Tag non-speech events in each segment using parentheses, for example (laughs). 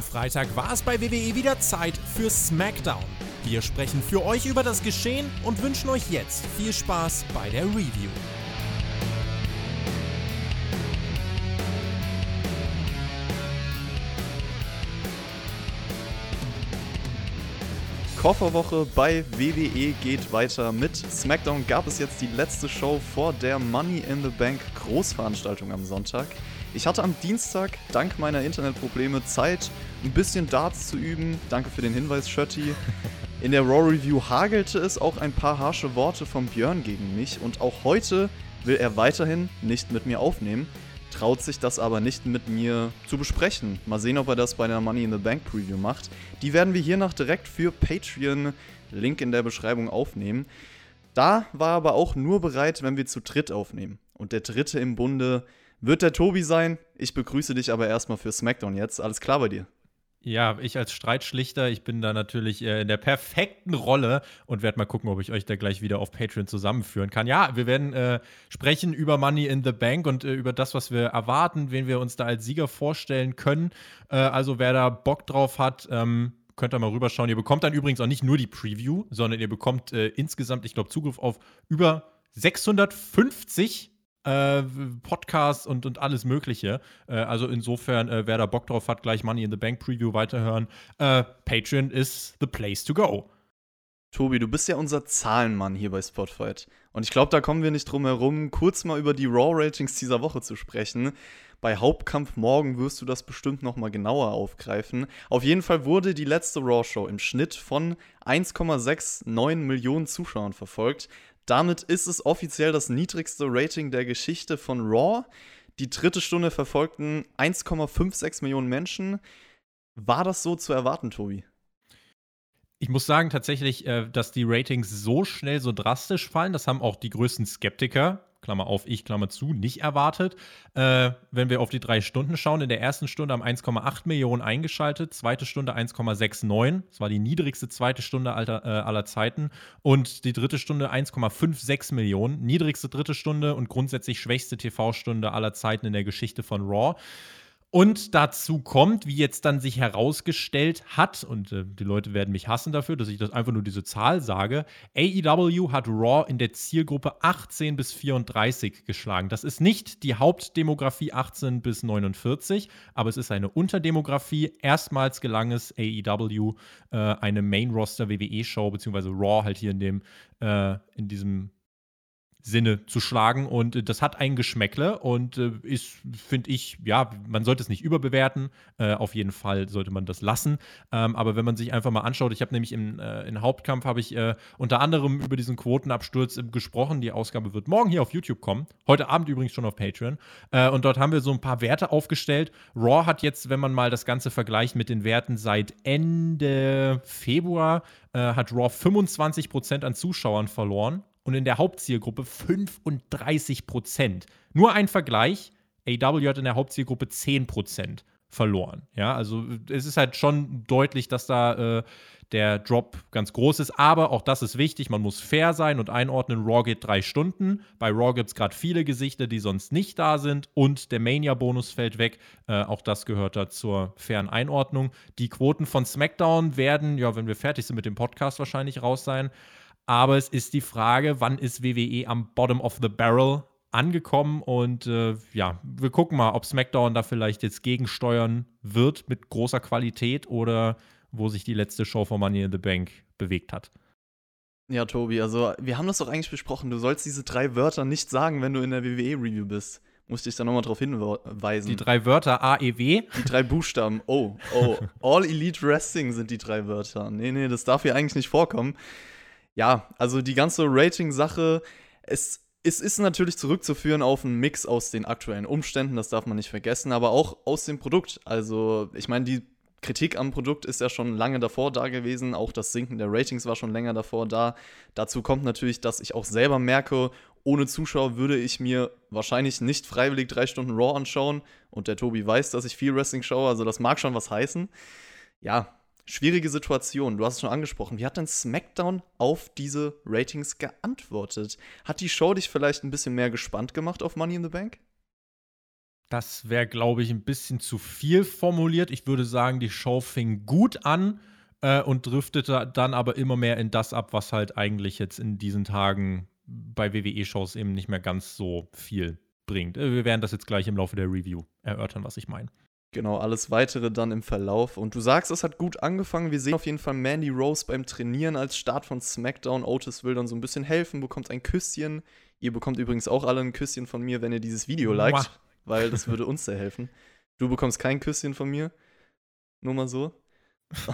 Am Freitag war es bei WWE wieder Zeit für SmackDown. Wir sprechen für euch über das Geschehen und wünschen euch jetzt viel Spaß bei der Review. Kofferwoche bei WWE geht weiter. Mit SmackDown gab es jetzt die letzte Show vor der Money in the Bank Großveranstaltung am Sonntag. Ich hatte am Dienstag dank meiner Internetprobleme Zeit, ein bisschen Darts zu üben. Danke für den Hinweis, Shirty. (laughs) In der Raw Review hagelte es auch ein paar harsche Worte von Björn gegen mich und auch heute will er weiterhin nicht mit mir aufnehmen traut sich das aber nicht mit mir zu besprechen. Mal sehen, ob er das bei der Money in the Bank Preview macht. Die werden wir hiernach direkt für Patreon, Link in der Beschreibung, aufnehmen. Da war aber auch nur bereit, wenn wir zu dritt aufnehmen. Und der dritte im Bunde wird der Tobi sein. Ich begrüße dich aber erstmal für SmackDown jetzt. Alles klar bei dir? Ja, ich als Streitschlichter, ich bin da natürlich äh, in der perfekten Rolle und werde mal gucken, ob ich euch da gleich wieder auf Patreon zusammenführen kann. Ja, wir werden äh, sprechen über Money in the Bank und äh, über das, was wir erwarten, wen wir uns da als Sieger vorstellen können. Äh, also wer da Bock drauf hat, ähm, könnt ihr mal rüberschauen. Ihr bekommt dann übrigens auch nicht nur die Preview, sondern ihr bekommt äh, insgesamt, ich glaube, Zugriff auf über 650 äh, Podcasts und, und alles Mögliche. Äh, also insofern, äh, wer da Bock drauf hat, gleich Money in the Bank Preview weiterhören. Äh, Patreon ist the place to go. Tobi, du bist ja unser Zahlenmann hier bei Spotfight. Und ich glaube, da kommen wir nicht drum herum, kurz mal über die Raw-Ratings dieser Woche zu sprechen. Bei Hauptkampf morgen wirst du das bestimmt noch mal genauer aufgreifen. Auf jeden Fall wurde die letzte Raw-Show im Schnitt von 1,69 Millionen Zuschauern verfolgt. Damit ist es offiziell das niedrigste Rating der Geschichte von Raw. Die dritte Stunde verfolgten 1,56 Millionen Menschen. War das so zu erwarten, Tobi? Ich muss sagen, tatsächlich, äh, dass die Ratings so schnell, so drastisch fallen, das haben auch die größten Skeptiker Klammer auf, ich, Klammer zu, nicht erwartet. Äh, wenn wir auf die drei Stunden schauen, in der ersten Stunde haben 1,8 Millionen eingeschaltet, zweite Stunde 1,69. Das war die niedrigste zweite Stunde aller, äh, aller Zeiten. Und die dritte Stunde 1,56 Millionen. Niedrigste dritte Stunde und grundsätzlich schwächste TV-Stunde aller Zeiten in der Geschichte von Raw. Und dazu kommt, wie jetzt dann sich herausgestellt hat, und äh, die Leute werden mich hassen dafür, dass ich das einfach nur diese Zahl sage, AEW hat Raw in der Zielgruppe 18 bis 34 geschlagen. Das ist nicht die Hauptdemografie 18 bis 49, aber es ist eine Unterdemografie. Erstmals gelang es AEW, äh, eine Main-Roster-WWE-Show, beziehungsweise Raw halt hier in dem, äh, in diesem Sinne zu schlagen. Und äh, das hat ein Geschmäckle und äh, ist, finde ich, ja, man sollte es nicht überbewerten. Äh, auf jeden Fall sollte man das lassen. Ähm, aber wenn man sich einfach mal anschaut, ich habe nämlich im, äh, im Hauptkampf habe ich äh, unter anderem über diesen Quotenabsturz äh, gesprochen. Die Ausgabe wird morgen hier auf YouTube kommen. Heute Abend übrigens schon auf Patreon. und dort haben wir so ein paar Werte aufgestellt. Raw hat jetzt, wenn man mal das Ganze vergleicht mit den Werten seit Ende Februar, hat Raw 25% an Zuschauern verloren und in der Hauptzielgruppe 35 Prozent. Nur ein Vergleich: AW hat in der Hauptzielgruppe 10 Prozent verloren. Ja, also es ist halt schon deutlich, dass da äh, der Drop ganz groß ist. Aber auch das ist wichtig. Man muss fair sein und einordnen. Raw geht drei Stunden. Bei Raw gibt es gerade viele Gesichter, die sonst nicht da sind. Und der Mania-Bonus fällt weg. Äh, auch das gehört da zur fairen Einordnung. Die Quoten von SmackDown werden, ja, wenn wir fertig sind mit dem Podcast, wahrscheinlich raus sein. Aber es ist die Frage, wann ist WWE am Bottom of the Barrel angekommen? Und äh, ja, wir gucken mal, ob SmackDown da vielleicht jetzt gegensteuern wird mit großer Qualität oder wo sich die letzte Show von Money in the Bank bewegt hat. Ja, Tobi, also wir haben das doch eigentlich besprochen. Du sollst diese drei Wörter nicht sagen, wenn du in der WWE-Review bist. Musste ich da nochmal drauf hinweisen. Die drei Wörter AEW? Die drei Buchstaben. Oh, oh. (laughs) All Elite Wrestling sind die drei Wörter. Nee, nee, das darf hier eigentlich nicht vorkommen ja, also die ganze Rating-Sache, es, es ist natürlich zurückzuführen auf einen Mix aus den aktuellen Umständen, das darf man nicht vergessen, aber auch aus dem Produkt. Also, ich meine, die Kritik am Produkt ist ja schon lange davor da gewesen, auch das Sinken der Ratings war schon länger davor da. Dazu kommt natürlich, dass ich auch selber merke, ohne Zuschauer würde ich mir wahrscheinlich nicht freiwillig drei Stunden Raw anschauen. Und der Tobi weiß, dass ich viel Wrestling schaue, also das mag schon was heißen. Ja, schwierige Situation. Du hast es schon angesprochen. Wie hat denn SmackDown auf diese Ratings geantwortet? Hat die Show dich vielleicht ein bisschen mehr gespannt gemacht auf Money in the Bank? Das wäre, glaube ich, ein bisschen zu viel formuliert. Ich würde sagen, die Show fing gut an äh, und driftete dann aber immer mehr in das ab, was halt eigentlich jetzt in diesen Tagen bei WWE-Shows eben nicht mehr ganz so viel bringt. Äh, wir werden das jetzt gleich im Laufe der Review erörtern, was ich meine. Genau, alles weitere dann im Verlauf. Und du sagst, es hat gut angefangen. Wir sehen auf jeden Fall Mandy Rose beim Trainieren als Start von SmackDown. Otis will dann so ein bisschen helfen, bekommt ein Küsschen. Ihr bekommt übrigens auch alle ein Küsschen von mir, wenn ihr dieses Video liked, Mua. weil das würde uns sehr helfen. Du bekommst kein Küsschen von mir. Nur mal so.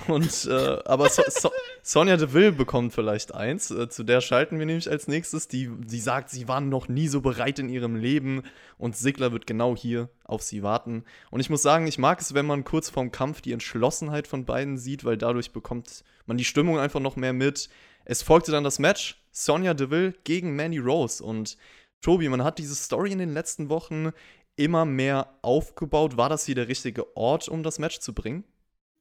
Und, äh, aber so, so, Sonja Deville bekommt vielleicht eins. Äh, zu der schalten wir nämlich als nächstes. Die, sie sagt, sie waren noch nie so bereit in ihrem Leben und Sigler wird genau hier auf sie warten. Und ich muss sagen, ich mag es, wenn man kurz vorm Kampf die Entschlossenheit von beiden sieht, weil dadurch bekommt man die Stimmung einfach noch mehr mit. Es folgte dann das Match Sonja Deville gegen Mandy Rose. Und Tobi, man hat diese Story in den letzten Wochen immer mehr aufgebaut. War das hier der richtige Ort, um das Match zu bringen?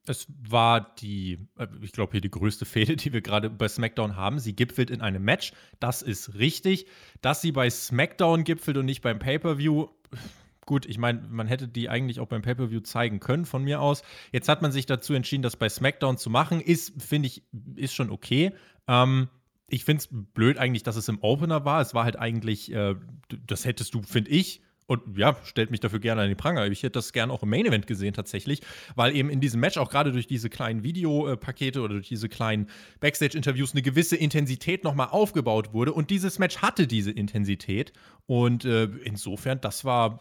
Es war die, äh, ich glaube, hier die größte (laughs) Fehde, die wir gerade bei SmackDown haben. Sie gipfelt in einem Match. Das ist richtig. Dass sie bei SmackDown gipfelt und nicht beim Pay-Per-View, (sighs) gut, ich meine, man hätte die eigentlich auch beim Pay-Per-View zeigen können, von mir aus. Jetzt hat man sich dazu entschieden, das bei SmackDown zu machen. Ist, finde ich, ist schon okay. Ähm, ich finde es blöd eigentlich, dass es im Opener war. Es war halt eigentlich, äh, das hättest du, finde ich, und ja, stellt mich dafür gerne an die Pranger. Ich hätte das gerne auch im Main Event gesehen tatsächlich, weil eben in diesem Match auch gerade durch diese kleinen Videopakete oder durch diese kleinen Backstage-Interviews eine gewisse Intensität nochmal aufgebaut wurde. Und dieses Match hatte diese Intensität. Und äh, insofern, das war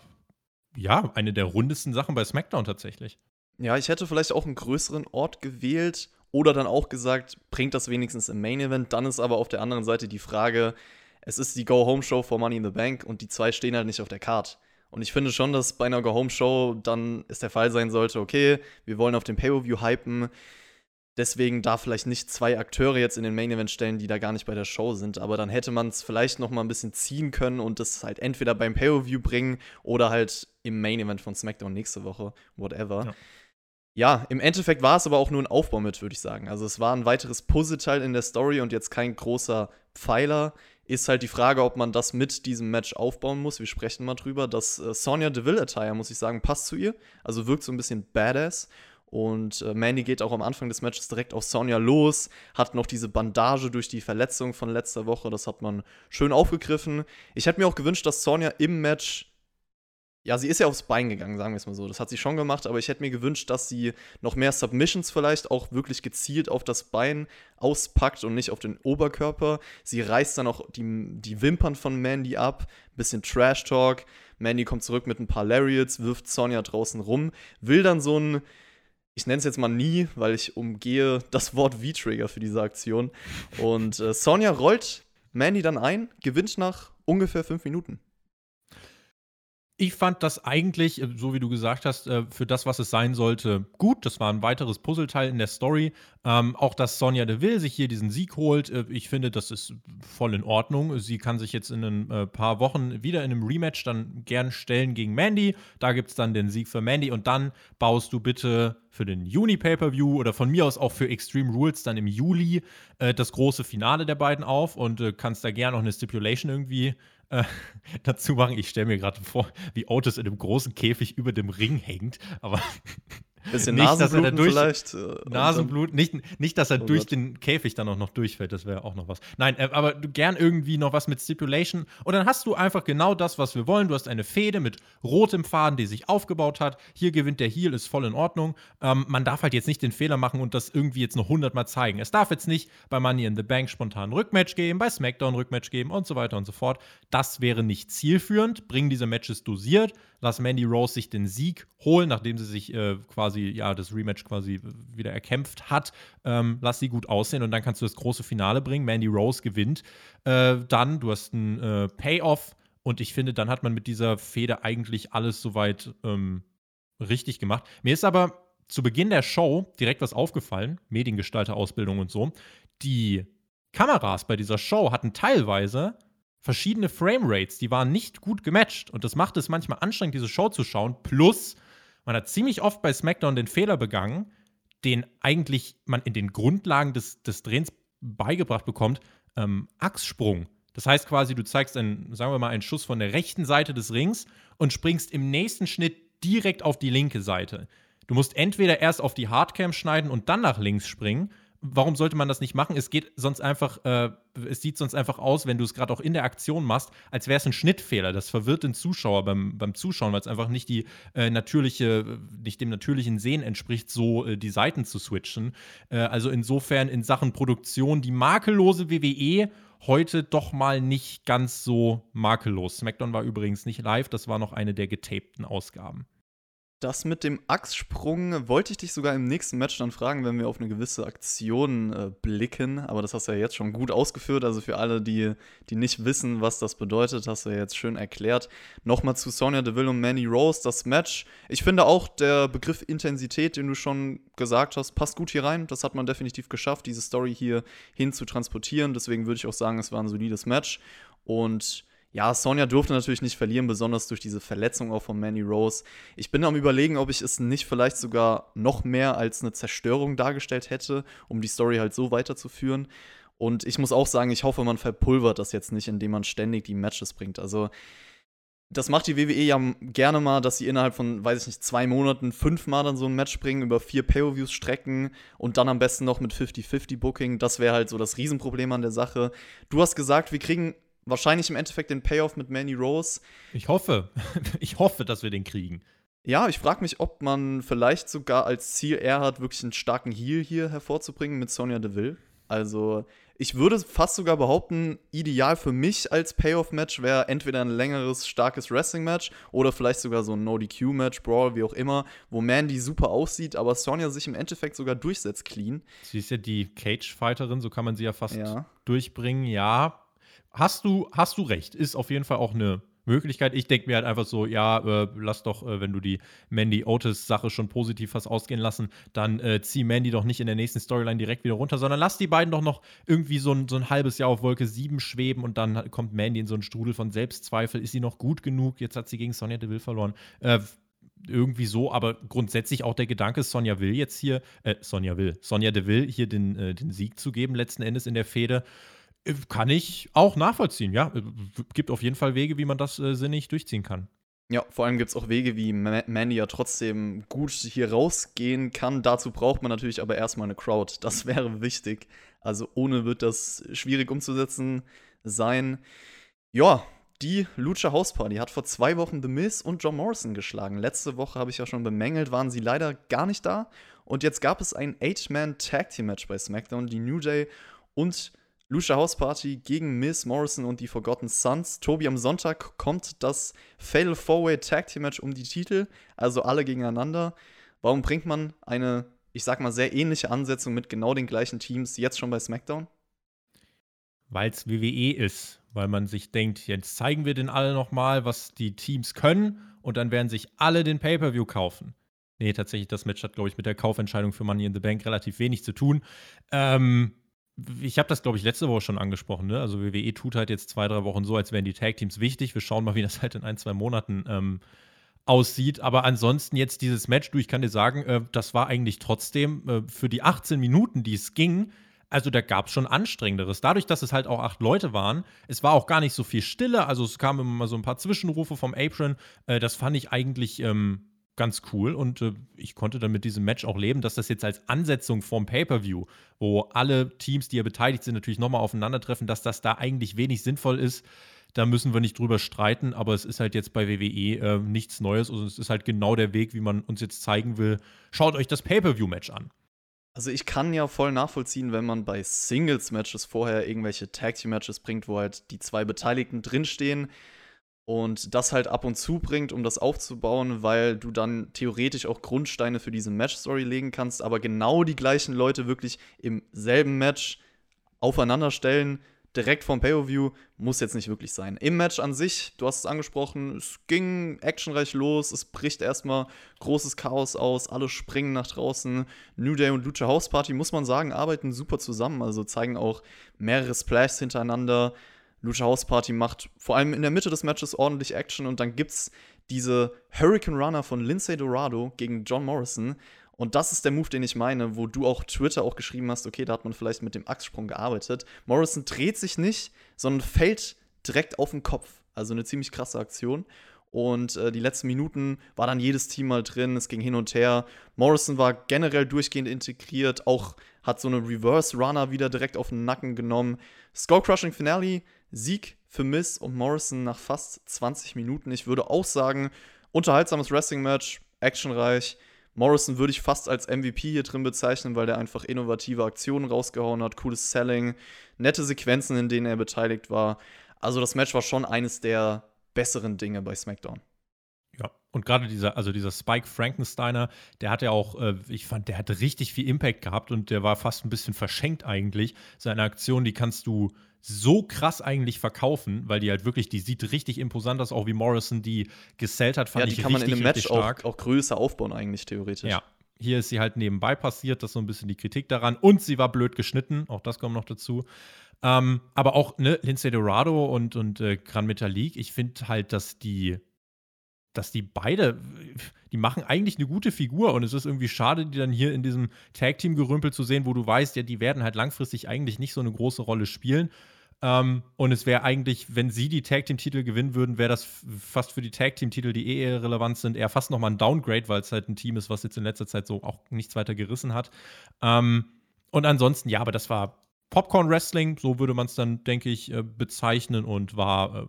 ja eine der rundesten Sachen bei SmackDown tatsächlich. Ja, ich hätte vielleicht auch einen größeren Ort gewählt oder dann auch gesagt, bringt das wenigstens im Main Event. Dann ist aber auf der anderen Seite die Frage, es ist die Go-Home-Show for Money in the Bank und die zwei stehen halt nicht auf der Card. Und ich finde schon, dass bei einer Go-Home-Show dann es der Fall sein sollte, okay, wir wollen auf dem Pay-Per-View hypen. Deswegen darf vielleicht nicht zwei Akteure jetzt in den Main Event stellen, die da gar nicht bei der Show sind. Aber dann hätte man es vielleicht noch mal ein bisschen ziehen können und das halt entweder beim Pay-Per-View bringen oder halt im Main Event von SmackDown nächste Woche, whatever. Ja. Ja, im Endeffekt war es aber auch nur ein Aufbau mit, würde ich sagen. Also es war ein weiteres Puzzleteil in der Story und jetzt kein großer Pfeiler. Ist halt die Frage, ob man das mit diesem Match aufbauen muss. Wir sprechen mal drüber. Das äh, Sonja Deville Attire, muss ich sagen, passt zu ihr. Also wirkt so ein bisschen badass. Und äh, Mandy geht auch am Anfang des Matches direkt auf Sonja los, hat noch diese Bandage durch die Verletzung von letzter Woche. Das hat man schön aufgegriffen. Ich hätte mir auch gewünscht, dass Sonja im Match ja, sie ist ja aufs Bein gegangen, sagen wir es mal so. Das hat sie schon gemacht, aber ich hätte mir gewünscht, dass sie noch mehr Submissions vielleicht auch wirklich gezielt auf das Bein auspackt und nicht auf den Oberkörper. Sie reißt dann auch die, die Wimpern von Mandy ab, bisschen Trash-Talk. Mandy kommt zurück mit ein paar Lariats, wirft Sonja draußen rum, will dann so ein, ich nenne es jetzt mal nie, weil ich umgehe das Wort V-Trigger für diese Aktion. Und äh, Sonja rollt Mandy dann ein, gewinnt nach ungefähr fünf Minuten. Ich fand das eigentlich, äh, so wie du gesagt hast, äh, für das, was es sein sollte, gut. Das war ein weiteres Puzzleteil in der Story. Ähm, auch, dass Sonja Deville sich hier diesen Sieg holt, äh, ich finde, das ist voll in Ordnung. Sie kann sich jetzt in ein paar Wochen wieder in einem Rematch dann gern stellen gegen Mandy. Da gibt es dann den Sieg für Mandy und dann baust du bitte für den Juni-Pay-Per-View oder von mir aus auch für Extreme Rules dann im Juli äh, das große Finale der beiden auf und äh, kannst da gern noch eine Stipulation irgendwie äh, (laughs) dazu machen. Ich stelle mir gerade vor, wie Otis in einem großen Käfig über dem Ring hängt, aber (laughs) Bisschen nicht, dass er da durch, vielleicht. Äh, Nasenblut, nicht, nicht, dass er oh durch Gott. den Käfig dann auch noch durchfällt, das wäre auch noch was. Nein, äh, aber gern irgendwie noch was mit Stipulation. Und dann hast du einfach genau das, was wir wollen. Du hast eine Fehde mit rotem Faden, die sich aufgebaut hat. Hier gewinnt der Heal, ist voll in Ordnung. Ähm, man darf halt jetzt nicht den Fehler machen und das irgendwie jetzt noch hundertmal zeigen. Es darf jetzt nicht bei Money in the Bank spontan Rückmatch geben, bei SmackDown Rückmatch geben und so weiter und so fort. Das wäre nicht zielführend. Bring diese Matches dosiert lass Mandy Rose sich den Sieg holen, nachdem sie sich äh, quasi, ja, das Rematch quasi wieder erkämpft hat. Ähm, lass sie gut aussehen und dann kannst du das große Finale bringen. Mandy Rose gewinnt. Äh, dann, du hast einen äh, Payoff und ich finde, dann hat man mit dieser Fehde eigentlich alles soweit ähm, richtig gemacht. Mir ist aber zu Beginn der Show direkt was aufgefallen, Mediengestalter-Ausbildung und so. Die Kameras bei dieser Show hatten teilweise verschiedene Framerates, die waren nicht gut gematcht. Und das macht es manchmal anstrengend, diese Show zu schauen. Plus, man hat ziemlich oft bei SmackDown den Fehler begangen, den eigentlich man in den Grundlagen des, des Drehens beigebracht bekommt. Ähm, Achssprung. Das heißt quasi, du zeigst einen, sagen wir mal, einen Schuss von der rechten Seite des Rings und springst im nächsten Schnitt direkt auf die linke Seite. Du musst entweder erst auf die Hardcam schneiden und dann nach links springen warum sollte man das nicht machen? Es geht sonst einfach, äh, es sieht sonst einfach aus, wenn du es gerade auch in der Aktion machst, als wäre es ein Schnittfehler. Das verwirrt den Zuschauer beim, beim Zuschauen, weil es einfach nicht die äh, natürliche, nicht dem natürlichen Sehen entspricht, so äh, die Seiten zu switchen. Äh, also insofern in Sachen Produktion die makellose WWE heute doch mal nicht ganz so makellos. SmackDown war übrigens nicht live, das war noch eine der getapten Ausgaben. Das mit dem Achssprung wollte ich dich sogar im nächsten Match dann fragen, wenn wir auf eine gewisse Aktion äh, blicken. Aber das hast du ja jetzt schon gut ausgeführt. Also für alle, die, die nicht wissen, was das bedeutet, hast du ja jetzt schön erklärt. Nochmal zu Sonya Deville und Manny Rose. Das Match, ich finde auch der Begriff Intensität, den du schon gesagt hast, passt gut hier rein. Das hat man definitiv geschafft, diese Story hier hin zu transportieren. Deswegen würde ich auch sagen, es war ein solides Match. Und ja, Sonja durfte natürlich nicht verlieren, besonders durch diese Verletzung auch von Manny Rose. Ich bin am überlegen, ob ich es nicht vielleicht sogar noch mehr als eine Zerstörung dargestellt hätte, um die Story halt so weiterzuführen. Und ich muss auch sagen, ich hoffe, man verpulvert das jetzt nicht, indem man ständig die Matches bringt. Also, das macht die WWE ja gerne mal, dass sie innerhalb von, weiß ich nicht, zwei Monaten fünfmal dann so ein Match bringen, über vier Pay-Per-Views strecken und dann am besten noch mit 50-50-Booking. Das wäre halt so das Riesenproblem an der Sache. Du hast gesagt, wir kriegen wahrscheinlich im Endeffekt den Payoff mit Manny Rose. Ich hoffe. (laughs) Ich hoffe, dass wir den kriegen. Ja, ich frage mich, ob man vielleicht sogar als Ziel eher hat, wirklich einen starken Heal hier hervorzubringen mit Sonja Deville. Also, ich würde fast sogar behaupten, ideal für mich als Payoff-Match wäre entweder ein längeres, starkes Wrestling-Match oder vielleicht sogar so ein No-DQ-Match, Brawl, wie auch immer, wo Mandy super aussieht, aber Sonja sich im Endeffekt sogar durchsetzt clean. Sie ist ja die Cage-Fighterin, so kann man sie ja fast ja. durchbringen. Ja, hast du, hast du recht. Ist auf jeden Fall auch eine Möglichkeit. Ich denke mir halt einfach so, ja, äh, lass doch, äh, wenn du die Mandy Otis-Sache schon positiv hast ausgehen lassen, dann äh, zieh Mandy doch nicht in der nächsten Storyline direkt wieder runter, sondern lass die beiden doch noch irgendwie so ein, so ein halbes Jahr auf Wolke 7 schweben und dann kommt Mandy in so einen Strudel von Selbstzweifel. Ist sie noch gut genug? Jetzt hat sie gegen Sonja Deville verloren. Äh, irgendwie so, aber grundsätzlich auch der Gedanke, Sonja will jetzt hier, äh, Sonja will, Sonja Deville hier den, äh, den Sieg zu geben, letzten Endes in der Fehde. Kann ich auch nachvollziehen, ja. Gibt auf jeden Fall Wege, wie man das äh, sinnig durchziehen kann. Ja, vor allem gibt es auch Wege, wie Mandy ja trotzdem gut hier rausgehen kann. Dazu braucht man natürlich aber erstmal eine Crowd. Das (laughs) wäre wichtig. Also ohne wird das schwierig umzusetzen sein. Ja, die Lucha House Party hat vor zwei Wochen The Miz und John Morrison geschlagen. Letzte Woche habe ich ja schon bemängelt, waren sie leider gar nicht da. Und jetzt gab es ein Eight-Man Tag Team Match bei SmackDown. Die New Day und Lucia House Party gegen Miss Morrison und die Forgotten Sons. Tobi, am Sonntag kommt das Fatal Four-Way Tag Team Match um die Titel, also alle gegeneinander. Warum bringt man eine, ich sag mal, sehr ähnliche Ansetzung mit genau den gleichen Teams jetzt schon bei SmackDown? Weil es WWE ist, weil man sich denkt, jetzt zeigen wir den alle nochmal, was die Teams können und dann werden sich alle den Pay-Per-View kaufen. Nee, tatsächlich, das Match hat, glaube ich, mit der Kaufentscheidung für Money in the Bank relativ wenig zu tun. Ähm, ich habe das, glaube ich, letzte Woche schon angesprochen. Ne? Also WWE tut halt jetzt zwei, drei Wochen so, als wären die Tag-Teams wichtig. Wir schauen mal, wie das halt in ein, zwei Monaten ähm, aussieht. Aber ansonsten jetzt dieses Match, du, ich kann dir sagen, äh, das war eigentlich trotzdem äh, für die 18 Minuten, die es ging, also da gab es schon anstrengenderes. Dadurch, dass es halt auch acht Leute waren, es war auch gar nicht so viel Stille. Also es kamen immer mal so ein paar Zwischenrufe vom Apron. Äh, das fand ich eigentlich ähm, ganz cool und äh, ich konnte dann mit diesem Match auch leben, dass das jetzt als Ansetzung vom Pay-per-View, wo alle Teams, die ja beteiligt sind, natürlich nochmal aufeinandertreffen, dass das da eigentlich wenig sinnvoll ist. Da müssen wir nicht drüber streiten, aber es ist halt jetzt bei WWE äh, nichts Neues. Also es ist halt genau der Weg, wie man uns jetzt zeigen will. Schaut euch das Pay-per-View-Match an. Also ich kann ja voll nachvollziehen, wenn man bei Singles-Matches vorher irgendwelche Tag-Team-Matches bringt, wo halt die zwei Beteiligten drinstehen und das halt ab und zu bringt, um das aufzubauen, weil du dann theoretisch auch Grundsteine für diese Match-Story legen kannst, aber genau die gleichen Leute wirklich im selben Match aufeinander stellen, direkt vom Pay-Per-View, muss jetzt nicht wirklich sein. Im Match an sich, du hast es angesprochen, es ging actionreich los, es bricht erstmal großes Chaos aus, alle springen nach draußen. New Day und Lucha House Party, muss man sagen, arbeiten super zusammen, also zeigen auch mehrere Splashs hintereinander. Lucha House Party macht vor allem in der Mitte des Matches ordentlich Action und dann gibt's diese Hurricane Runner von Lindsay Dorado gegen John Morrison Und das ist der Move, den ich meine, wo du auch Twitter auch geschrieben hast, okay, da hat man vielleicht mit dem Achssprung gearbeitet. Morrison dreht sich nicht, sondern fällt direkt auf den Kopf. Also eine ziemlich krasse Aktion. Und äh, die letzten Minuten war dann jedes Team mal drin, es ging hin und her. Morrison war generell durchgehend integriert, auch hat so eine Reverse Runner wieder direkt auf den Nacken genommen. Skull Crushing Finale, Sieg für Miss und Morrison nach fast 20 Minuten. Ich würde auch sagen, unterhaltsames Wrestling-Match, actionreich. Morrison würde ich fast als MVP hier drin bezeichnen, weil der einfach innovative Aktionen rausgehauen hat, cooles Selling, nette Sequenzen, in denen er beteiligt war. Also das Match war schon eines der besseren Dinge bei SmackDown. Ja, und gerade dieser, also dieser Spike Frankensteiner, der hat ja auch, äh, ich fand, der hatte richtig viel Impact gehabt und der war fast ein bisschen verschenkt eigentlich. Seine Aktion, die kannst du so krass eigentlich verkaufen, weil die halt wirklich, die sieht richtig imposant aus, auch wie Morrison die gesellt hat, fand ja, die ich kann richtig, man in einem Match auch, auch größer aufbauen eigentlich theoretisch. Ja, hier ist sie halt nebenbei passiert, das ist so ein bisschen die Kritik daran. Und sie war blöd geschnitten, auch das kommt noch dazu. Ähm, aber auch ne, Lindsay Dorado und, und äh, Gran Metalik, ich finde halt, dass die, dass die beide, die machen eigentlich eine gute Figur und es ist irgendwie schade, die dann hier in diesem Tag-Team-Gerümpel zu sehen, wo du weißt, ja, die werden halt langfristig eigentlich nicht so eine große Rolle spielen. Ähm, und es wäre eigentlich, wenn sie die Tag Team-Titel gewinnen würden, wäre das fast für die Tag Team-Titel, die eh relevant sind, eher fast nochmal ein Downgrade, weil es halt ein Team ist, was jetzt in letzter Zeit so auch nichts weiter gerissen hat. Ähm, und ansonsten, ja, aber das war Popcorn Wrestling, so würde man es dann, denke ich, äh, bezeichnen und war äh,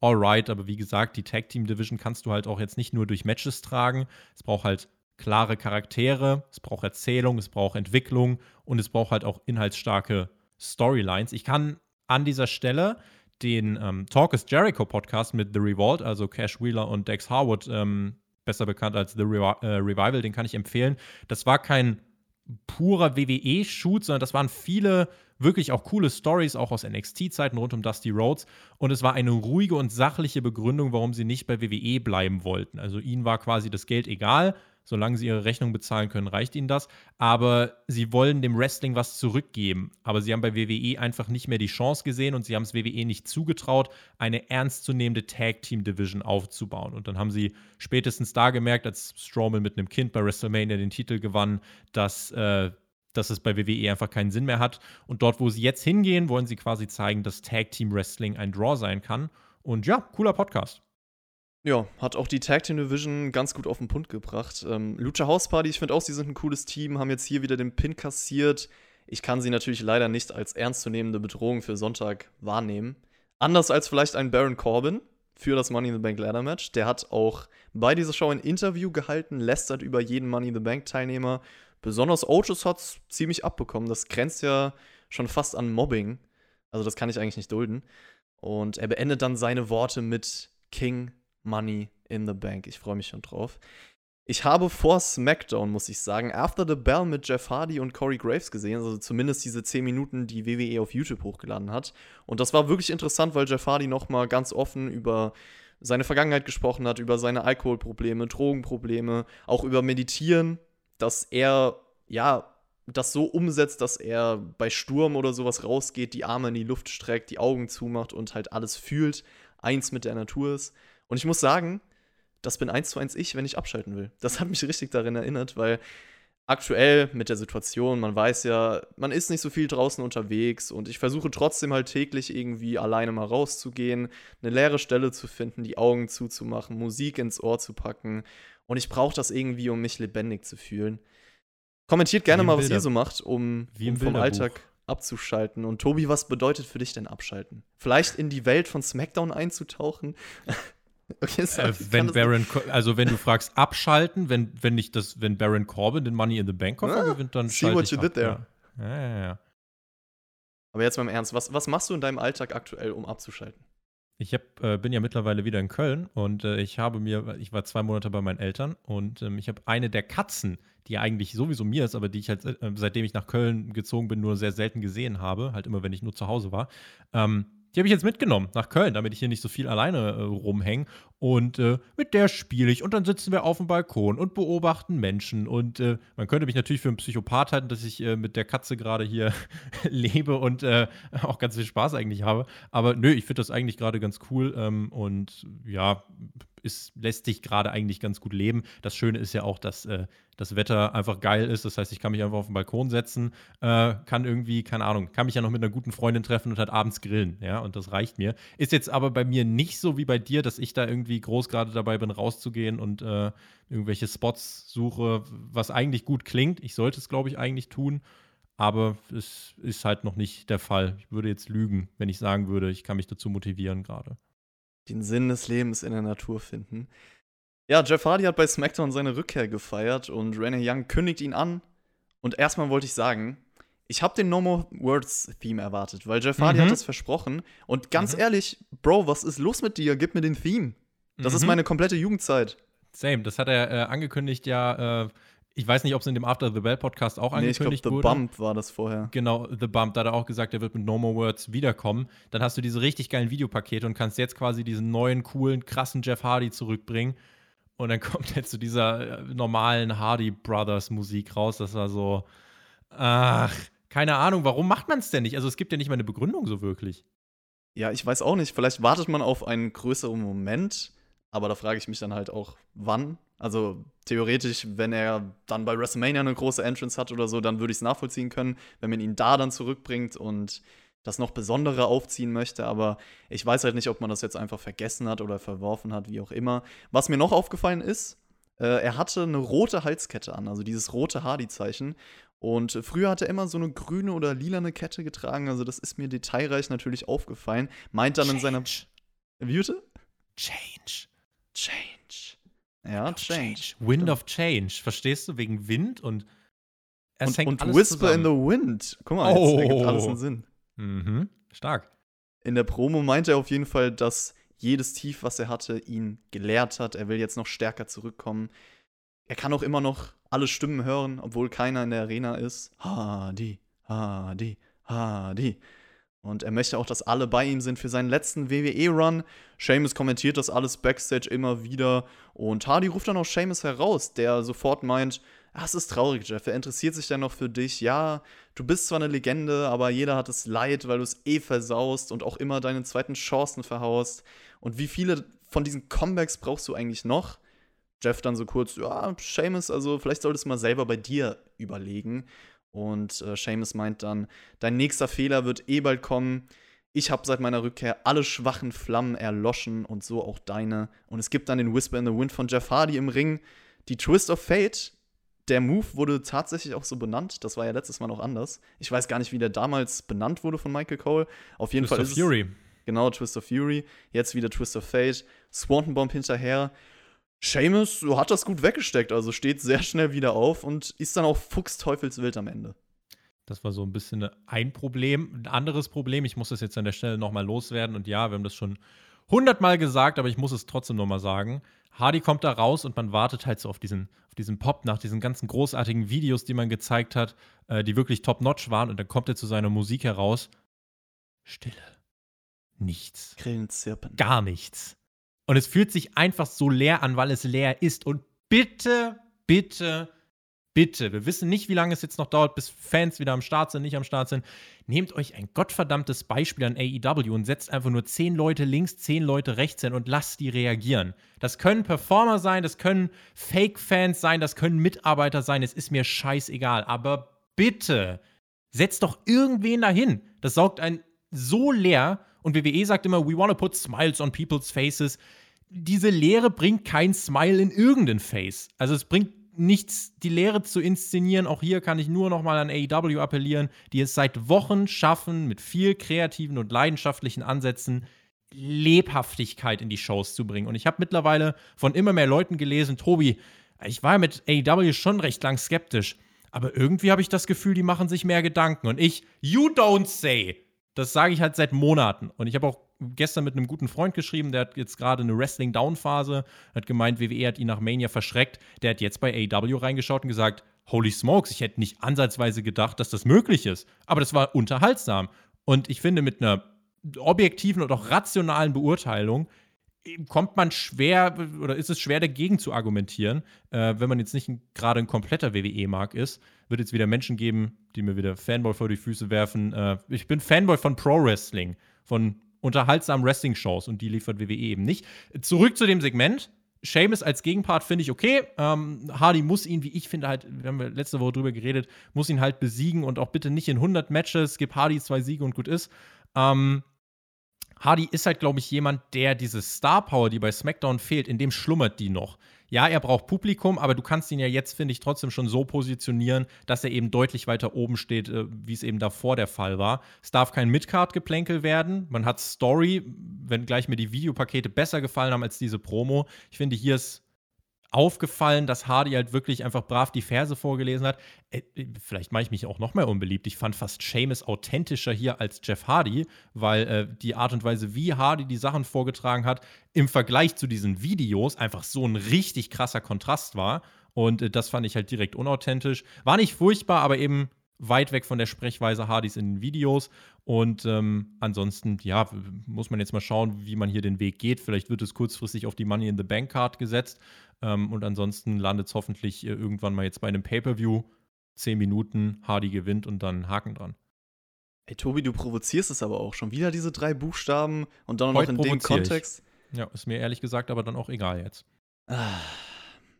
alright. Aber wie gesagt, die Tag Team Division kannst du halt auch jetzt nicht nur durch Matches tragen. Es braucht halt klare Charaktere, es braucht Erzählung, es braucht Entwicklung und es braucht halt auch inhaltsstarke Storylines. Ich kann an dieser Stelle den ähm, Talk is Jericho Podcast mit The Revolt, also Cash Wheeler und Dex Harwood, ähm, besser bekannt als The Revi äh, Revival, den kann ich empfehlen. Das war kein purer WWE-Shoot, sondern das waren viele wirklich auch coole Stories, auch aus NXT-Zeiten rund um Dusty Rhodes. Und es war eine ruhige und sachliche Begründung, warum sie nicht bei WWE bleiben wollten. Also ihnen war quasi das Geld egal. Solange sie ihre Rechnung bezahlen können, reicht ihnen das. Aber sie wollen dem Wrestling was zurückgeben. Aber sie haben bei WWE einfach nicht mehr die Chance gesehen und sie haben es WWE nicht zugetraut, eine ernstzunehmende Tag-Team-Division aufzubauen. Und dann haben sie spätestens da gemerkt, als Strowman mit einem Kind bei WrestleMania den Titel gewann, dass äh, dass es bei WWE einfach keinen Sinn mehr hat. Und dort, wo sie jetzt hingehen, wollen sie quasi zeigen, dass Tag Team Wrestling ein Draw sein kann. Und ja, cooler Podcast. Ja, hat auch die Tag Team Division ganz gut auf den Punkt gebracht. Ähm, Lucha House Party, ich finde auch, sie sind ein cooles Team, haben jetzt hier wieder den Pin kassiert. Ich kann sie natürlich leider nicht als ernstzunehmende Bedrohung für Sonntag wahrnehmen. Anders als vielleicht ein Baron Corbin für das Money in the Bank Ladder Match. Der hat auch bei dieser Show ein Interview gehalten, lästert über jeden Money in the Bank Teilnehmer Besonders Otis hat es ziemlich abbekommen. Das grenzt ja schon fast an Mobbing. Also das kann ich eigentlich nicht dulden. Und er beendet dann seine Worte mit King Money in the Bank. Ich freue mich schon drauf. Ich habe vor SmackDown, muss ich sagen, After the Bell mit Jeff Hardy und Corey Graves gesehen, also zumindest diese 10 Minuten, die WWE auf YouTube hochgeladen hat. Und das war wirklich interessant, weil Jeff Hardy nochmal ganz offen über seine Vergangenheit gesprochen hat, über seine Alkoholprobleme, Drogenprobleme, auch über Meditieren, dass er, ja, das so umsetzt, dass er bei Sturm oder sowas rausgeht, die Arme in die Luft streckt, die Augen zumacht und halt alles fühlt, eins mit der Natur ist. Und ich muss sagen, das bin eins zu eins ich, wenn ich abschalten will. Das hat mich richtig daran erinnert, weil aktuell mit der Situation, man weiß ja, man ist nicht so viel draußen unterwegs und ich versuche trotzdem halt täglich irgendwie alleine mal rauszugehen, eine leere Stelle zu finden, die Augen zuzumachen, Musik ins Ohr zu packen und ich brauche das irgendwie, um mich lebendig zu fühlen. Kommentiert gerne mal, was ihr so macht, um, um vom Alltag abzuschalten. Und Tobi, was bedeutet für dich denn abschalten? Vielleicht in die Welt von SmackDown einzutauchen? Okay, äh, wenn Baron, also wenn du fragst abschalten, wenn, wenn nicht das, wenn Baron Corbin den Money in the Bank Koffer ah, gewinnt, dann see what you ab, did there. Ja. Ja, ja, ja. Aber jetzt mal im Ernst, was, was machst du in deinem Alltag aktuell, um abzuschalten? Ich hab, äh, bin ja mittlerweile wieder in Köln und äh, ich habe mir, ich war zwei Monate bei meinen Eltern und ähm, ich habe eine der Katzen, die eigentlich sowieso mir ist, aber die ich halt, äh, seitdem ich nach Köln gezogen bin, nur sehr selten gesehen habe, halt immer, wenn ich nur zu Hause war, ähm, die habe ich jetzt mitgenommen nach Köln, damit ich hier nicht so viel alleine äh, rumhänge. Und äh, mit der spiele ich. Und dann sitzen wir auf dem Balkon und beobachten Menschen. Und äh, man könnte mich natürlich für einen Psychopath halten, dass ich äh, mit der Katze gerade hier (laughs) lebe und äh, auch ganz viel Spaß eigentlich habe. Aber nö, ich finde das eigentlich gerade ganz cool. Ähm, und ja, ist, lässt sich gerade eigentlich ganz gut leben. Das Schöne ist ja auch, dass äh, das Wetter einfach geil ist. Das heißt, ich kann mich einfach auf den Balkon setzen, äh, kann irgendwie, keine Ahnung, kann mich ja noch mit einer guten Freundin treffen und halt abends grillen, ja, und das reicht mir. Ist jetzt aber bei mir nicht so wie bei dir, dass ich da irgendwie groß gerade dabei bin, rauszugehen und äh, irgendwelche Spots suche, was eigentlich gut klingt. Ich sollte es, glaube ich, eigentlich tun. Aber es ist halt noch nicht der Fall. Ich würde jetzt lügen, wenn ich sagen würde, ich kann mich dazu motivieren gerade. Den Sinn des Lebens in der Natur finden. Ja, Jeff Hardy hat bei SmackDown seine Rückkehr gefeiert und Renee Young kündigt ihn an. Und erstmal wollte ich sagen, ich habe den No More Words Theme erwartet, weil Jeff Hardy mhm. hat das versprochen. Und ganz mhm. ehrlich, Bro, was ist los mit dir? Gib mir den Theme. Das mhm. ist meine komplette Jugendzeit. Same, das hat er äh, angekündigt ja äh, ich weiß nicht, ob es in dem After the Bell Podcast auch angekündigt nee, ich glaub, The Bump war das vorher. Genau, The Bump. Da hat er auch gesagt, er wird mit No More Words wiederkommen. Dann hast du diese richtig geilen Videopakete und kannst jetzt quasi diesen neuen, coolen, krassen Jeff Hardy zurückbringen. Und dann (laughs) kommt jetzt zu so dieser äh, normalen Hardy Brothers Musik raus. Das war so, ach, keine Ahnung, warum macht man es denn nicht? Also es gibt ja nicht mal eine Begründung so wirklich. Ja, ich weiß auch nicht. Vielleicht wartet man auf einen größeren Moment, aber da frage ich mich dann halt auch, wann. Also theoretisch, wenn er dann bei WrestleMania eine große Entrance hat oder so, dann würde ich es nachvollziehen können, wenn man ihn da dann zurückbringt und das noch Besondere aufziehen möchte. Aber ich weiß halt nicht, ob man das jetzt einfach vergessen hat oder verworfen hat, wie auch immer. Was mir noch aufgefallen ist, äh, er hatte eine rote Halskette an, also dieses rote Hardy-Zeichen. Und früher hat er immer so eine grüne oder lilane Kette getragen. Also das ist mir detailreich natürlich aufgefallen. Meint dann Change. in seiner. Bitte? Change. Change. Ja, Wind Change. change. Wind of Change. Verstehst du? Wegen Wind und es und, und Whisper zusammen. in the Wind. Guck mal, oh. jetzt ergibt alles einen Sinn. Mhm. Stark. In der Promo meinte er auf jeden Fall, dass jedes Tief, was er hatte, ihn gelehrt hat. Er will jetzt noch stärker zurückkommen. Er kann auch immer noch alle Stimmen hören, obwohl keiner in der Arena ist. Hardy, Hardy, Hardy. Und er möchte auch, dass alle bei ihm sind für seinen letzten WWE-Run. Seamus kommentiert das alles backstage immer wieder. Und Hardy ruft dann auch Seamus heraus, der sofort meint, ah, es ist traurig, Jeff, er interessiert sich dann noch für dich. Ja, du bist zwar eine Legende, aber jeder hat es leid, weil du es eh versaust und auch immer deine zweiten Chancen verhaust. Und wie viele von diesen Comebacks brauchst du eigentlich noch? Jeff dann so kurz, ja, Seamus, also vielleicht solltest du mal selber bei dir überlegen. Und äh, Seamus meint dann, dein nächster Fehler wird eh bald kommen. Ich habe seit meiner Rückkehr alle schwachen Flammen erloschen und so auch deine. Und es gibt dann den Whisper in the Wind von Jeff Hardy im Ring. Die Twist of Fate, der Move wurde tatsächlich auch so benannt. Das war ja letztes Mal noch anders. Ich weiß gar nicht, wie der damals benannt wurde von Michael Cole. Auf jeden Twist Fall ist of Fury. genau, Twist of Fury. Jetzt wieder Twist of Fate. Swanton Bomb hinterher. Seamus hat das gut weggesteckt, also steht sehr schnell wieder auf und ist dann auch fuchsteufelswild am Ende. Das war so ein bisschen ein Problem. Ein anderes Problem, ich muss das jetzt an der Stelle nochmal loswerden und ja, wir haben das schon hundertmal gesagt, aber ich muss es trotzdem nochmal sagen. Hardy kommt da raus und man wartet halt so auf diesen, auf diesen Pop nach diesen ganzen großartigen Videos, die man gezeigt hat, äh, die wirklich top-notch waren und dann kommt er zu seiner Musik heraus. Stille. Nichts. Grillen, Zirpen. Gar nichts. Und es fühlt sich einfach so leer an, weil es leer ist. Und bitte, bitte, bitte, wir wissen nicht, wie lange es jetzt noch dauert, bis Fans wieder am Start sind, nicht am Start sind. Nehmt euch ein gottverdammtes Beispiel an AEW und setzt einfach nur zehn Leute links, zehn Leute rechts hin und lasst die reagieren. Das können Performer sein, das können Fake-Fans sein, das können Mitarbeiter sein, es ist mir scheißegal. Aber bitte, setzt doch irgendwen dahin. Das saugt ein so leer und WWE sagt immer, we want to put smiles on people's faces. Diese Lehre bringt kein Smile in irgendein Face. Also es bringt nichts, die Lehre zu inszenieren. Auch hier kann ich nur noch mal an AEW appellieren, die es seit Wochen schaffen, mit viel kreativen und leidenschaftlichen Ansätzen Lebhaftigkeit in die Shows zu bringen. Und ich habe mittlerweile von immer mehr Leuten gelesen, Tobi, ich war mit AEW schon recht lang skeptisch, aber irgendwie habe ich das Gefühl, die machen sich mehr Gedanken. Und ich, you don't say das sage ich halt seit Monaten. Und ich habe auch gestern mit einem guten Freund geschrieben, der hat jetzt gerade eine Wrestling-Down-Phase, hat gemeint, WWE hat ihn nach Mania verschreckt. Der hat jetzt bei AEW reingeschaut und gesagt, holy smokes, ich hätte nicht ansatzweise gedacht, dass das möglich ist. Aber das war unterhaltsam. Und ich finde, mit einer objektiven und auch rationalen Beurteilung kommt man schwer oder ist es schwer dagegen zu argumentieren, äh, wenn man jetzt nicht gerade ein kompletter WWE-Mark ist. Wird jetzt wieder Menschen geben, die mir wieder Fanboy vor die Füße werfen. Äh, ich bin Fanboy von Pro Wrestling, von unterhaltsamen Wrestling-Shows und die liefert WWE eben nicht. Zurück zu dem Segment. Seamus als Gegenpart finde ich okay. Ähm, Hardy muss ihn, wie ich finde, halt, wir haben letzte Woche drüber geredet, muss ihn halt besiegen und auch bitte nicht in 100 Matches. Gib Hardy zwei Siege und gut ist. Ähm, Hardy ist halt, glaube ich, jemand, der diese Star Power, die bei SmackDown fehlt, in dem schlummert die noch. Ja, er braucht Publikum, aber du kannst ihn ja jetzt, finde ich, trotzdem schon so positionieren, dass er eben deutlich weiter oben steht, äh, wie es eben davor der Fall war. Es darf kein Midcard-Geplänkel werden. Man hat Story, wenngleich mir die Videopakete besser gefallen haben als diese Promo. Ich finde, hier ist aufgefallen, dass Hardy halt wirklich einfach brav die Verse vorgelesen hat. Äh, vielleicht mache ich mich auch noch mehr unbeliebt. Ich fand fast Seamus authentischer hier als Jeff Hardy, weil äh, die Art und Weise, wie Hardy die Sachen vorgetragen hat, im Vergleich zu diesen Videos einfach so ein richtig krasser Kontrast war. Und äh, das fand ich halt direkt unauthentisch. War nicht furchtbar, aber eben weit weg von der Sprechweise Hardys in den Videos. Und ähm, ansonsten, ja, muss man jetzt mal schauen, wie man hier den Weg geht. Vielleicht wird es kurzfristig auf die Money in the Bank Card gesetzt. Ähm, und ansonsten landet es hoffentlich äh, irgendwann mal jetzt bei einem Pay-Per-View. Zehn Minuten, Hardy gewinnt und dann Haken dran. Ey, Tobi, du provozierst es aber auch schon wieder, diese drei Buchstaben und dann noch in dem Kontext. Ich. Ja, ist mir ehrlich gesagt aber dann auch egal jetzt. Ah.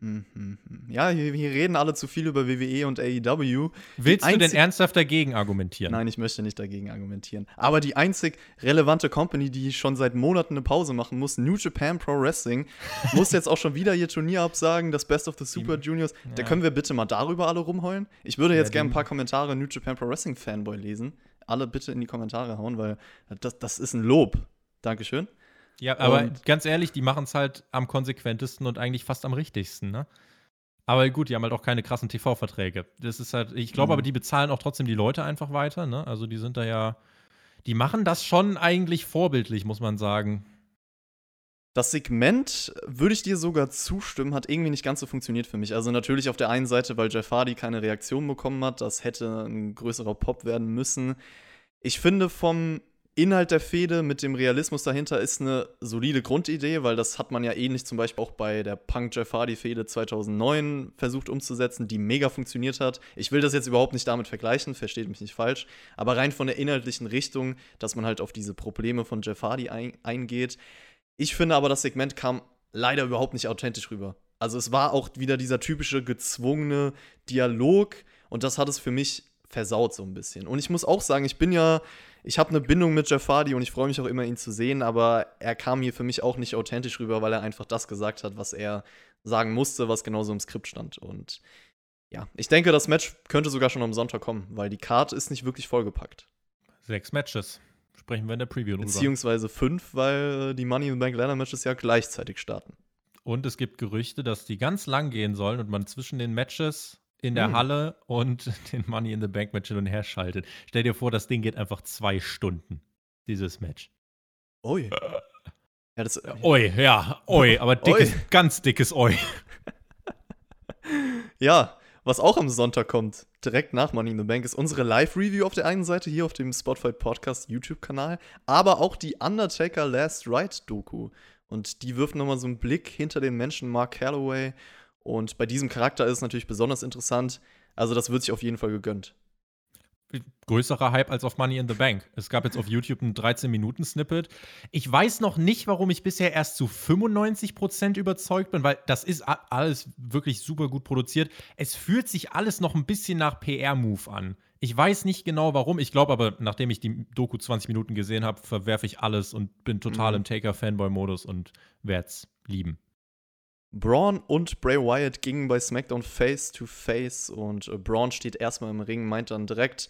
Mhm. Ja, hier, hier, reden alle zu viel über WWE und AEW. Willst du denn ernsthaft dagegen argumentieren? Nein, ich möchte nicht dagegen argumentieren. Aber die einzig relevante Company, die schon seit Monaten eine Pause machen muss, New Japan Pro Wrestling, (laughs) muss jetzt auch schon wieder ihr Turnier absagen, das Best of the Super Juniors. Ja. Da können wir bitte mal darüber alle rumheulen. Ich würde jetzt ja, gerne ein paar Kommentare New Japan Pro Wrestling Fanboy lesen. Alle bitte in die Kommentare hauen, weil das, das ist ein Lob. Dankeschön. Ja, aber und ganz ehrlich, die machen es halt am konsequentesten und eigentlich fast am richtigsten, ne? Aber gut, die haben halt auch keine krassen TV-Verträge. Das ist halt, ich glaube mhm. aber, die bezahlen auch trotzdem die Leute einfach weiter, ne? Also die sind da ja, die machen das schon eigentlich vorbildlich, muss man sagen. Das Segment, würde ich dir sogar zustimmen, hat irgendwie nicht ganz so funktioniert für mich. Also natürlich auf der einen Seite, weil Jeff Hardy keine Reaktion bekommen hat, das hätte ein größerer Pop werden müssen. Ich finde vom Inhalt der Fehde mit dem Realismus dahinter ist eine solide Grundidee, weil das hat man ja ähnlich zum Beispiel auch bei der Punk Jeff Hardy Fehde 2009 versucht umzusetzen, die mega funktioniert hat. Ich will das jetzt überhaupt nicht damit vergleichen, versteht mich nicht falsch, aber rein von der inhaltlichen Richtung, dass man halt auf diese Probleme von Jeff Hardy ein eingeht. Ich finde aber, das Segment kam leider überhaupt nicht authentisch rüber. Also es war auch wieder dieser typische gezwungene Dialog und das hat es für mich versaut so ein bisschen. Und ich muss auch sagen, ich bin ja ich habe eine Bindung mit Jeff Hardy und ich freue mich auch immer, ihn zu sehen, aber er kam hier für mich auch nicht authentisch rüber, weil er einfach das gesagt hat, was er sagen musste, was genauso im Skript stand. Und ja, ich denke, das Match könnte sogar schon am Sonntag kommen, weil die Karte ist nicht wirklich vollgepackt. Sechs Matches. Sprechen wir in der Preview drüber. Beziehungsweise fünf, weil die Money in the Bank Ladder Matches ja gleichzeitig starten. Und es gibt Gerüchte, dass die ganz lang gehen sollen und man zwischen den Matches in der hm. Halle und (laughs) den Money in the Bank Match hin und her schaltet. Stell dir vor, das Ding geht einfach zwei Stunden, dieses Match. Oi. Ja, das, äh, oi, ja, oi, (laughs) aber dickes, oi. ganz dickes Oi. (laughs) ja, was auch am Sonntag kommt, direkt nach Money in the Bank, ist unsere Live-Review auf der einen Seite hier auf dem Spotlight Podcast YouTube-Kanal, aber auch die Undertaker Last Ride Doku. Und die wirft nochmal so einen Blick hinter den Menschen Mark Calloway und bei diesem Charakter ist es natürlich besonders interessant. Also, das wird sich auf jeden Fall gegönnt. Größerer Hype als auf Money in the Bank. Es gab jetzt auf YouTube ein 13-Minuten-Snippet. Ich weiß noch nicht, warum ich bisher erst zu 95% überzeugt bin, weil das ist alles wirklich super gut produziert. Es fühlt sich alles noch ein bisschen nach PR-Move an. Ich weiß nicht genau warum. Ich glaube aber, nachdem ich die Doku 20 Minuten gesehen habe, verwerfe ich alles und bin total mhm. im Taker-Fanboy-Modus und werde es lieben. Braun und Bray Wyatt gingen bei SmackDown face to face und äh, Braun steht erstmal im Ring, meint dann direkt,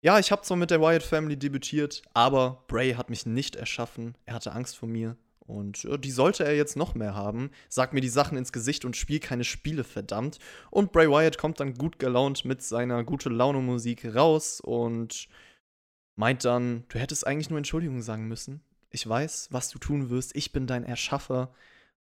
ja, ich habe zwar mit der Wyatt Family debütiert, aber Bray hat mich nicht erschaffen, er hatte Angst vor mir und äh, die sollte er jetzt noch mehr haben. Sag mir die Sachen ins Gesicht und spiel keine Spiele, verdammt. Und Bray Wyatt kommt dann gut gelaunt mit seiner gute Laune Musik raus und meint dann, du hättest eigentlich nur Entschuldigung sagen müssen. Ich weiß, was du tun wirst. Ich bin dein Erschaffer.